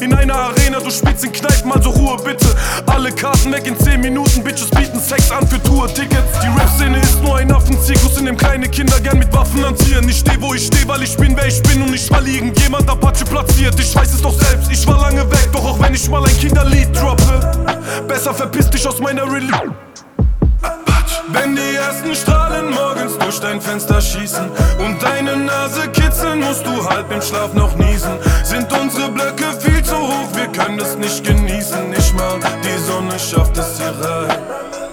in einer Arena, du spielst in Kneipen, also Ruhe bitte. Alle Karten weg in 10 Minuten, Bitches bieten Sex an für Tour-Tickets. Die Rap-Szene ist nur ein Affenzirkus, in dem kleine Kinder gern mit Waffen hantieren. Ich steh, wo ich steh, weil ich bin, wer ich bin und nicht, weil irgendjemand Apache platziert. Ich weiß es doch selbst, ich war lange weg, doch auch wenn ich mal ein Kinderlied droppe, besser verpiss dich aus meiner Release. Wenn die ersten Strahlen morgens durch dein Fenster schießen und deine Nase kitzeln, musst du halb im Schlaf noch niesen. Sind unsere Blöcke es nicht genießen, nicht mal die Sonne schafft es hier rein.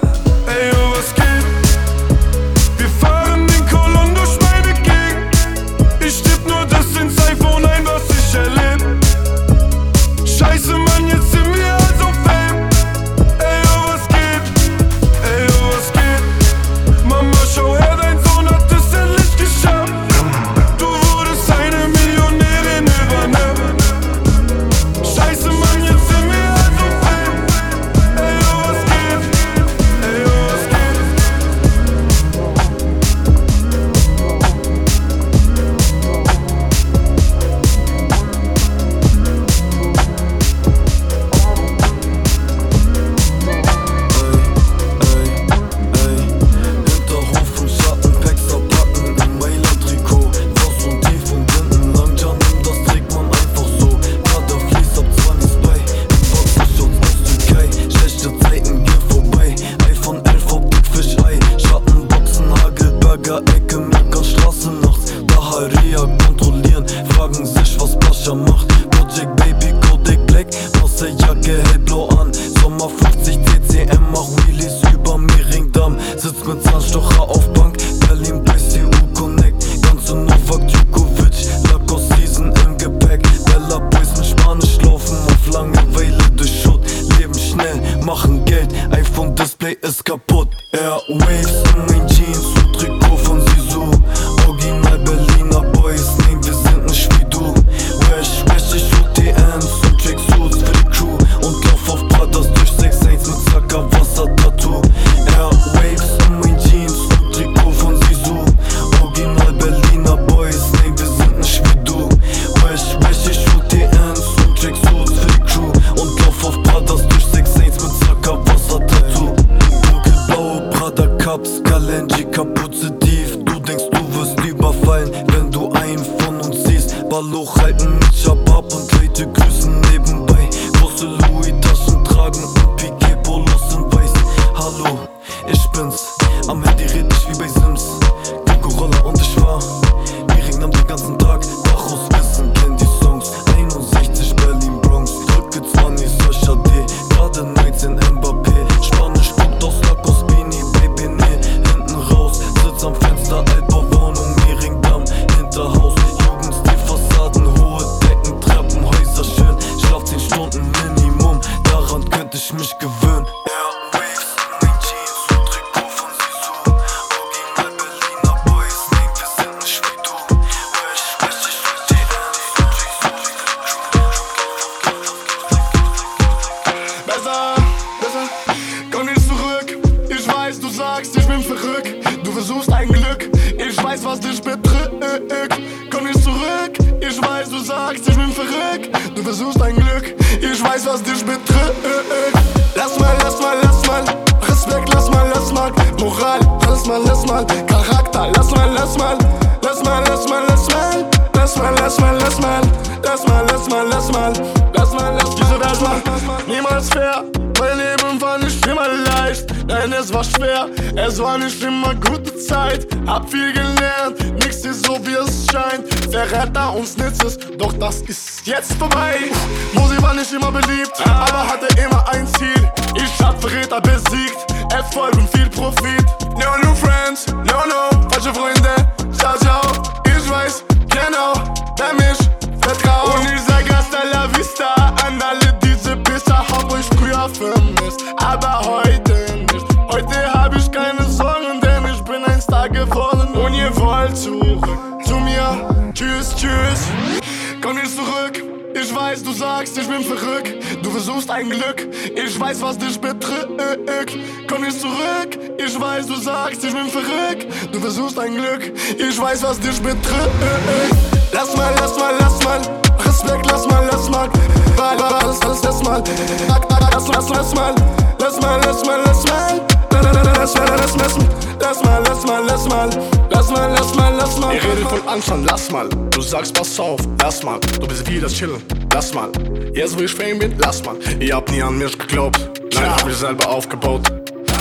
chillen, lass mal. Jetzt, wo ich Fame bin, lass mal. Ihr habt nie an mich geglaubt, nein, hab ich selber aufgebaut.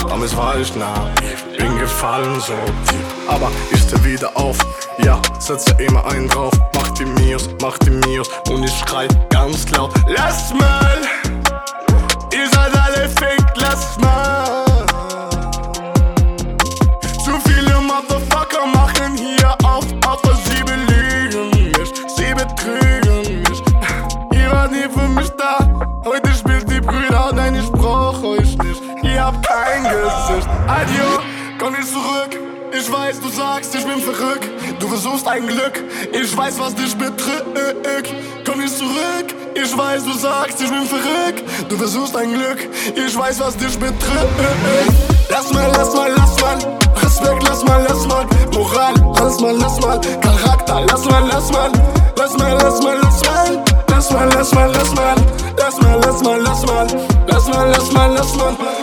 Aber Damals war ich nah, bin gefallen so. Aber ist steh wieder auf, ja, setze immer einen drauf. Mach die Mios, mach die Mios und ich schrei ganz laut, lass mal! kein Glück. Ich weiß, was dich betrügt. Komm nicht zurück. Ich weiß, du sagst, ich bin verrückt. Du versuchst dein Glück. Ich weiß, was dich betrügt. Lass mal, lass mal, lass mal. Respekt, lass mal, lass mal. Moral, lass mal, lass mal. Charakter, lass mal, lass mal. Lass mal, lass mal, lass mal. Lass mal, lass mal, lass mal. Lass mal, lass mal, lass mal. Lass mal, lass mal, lass mal.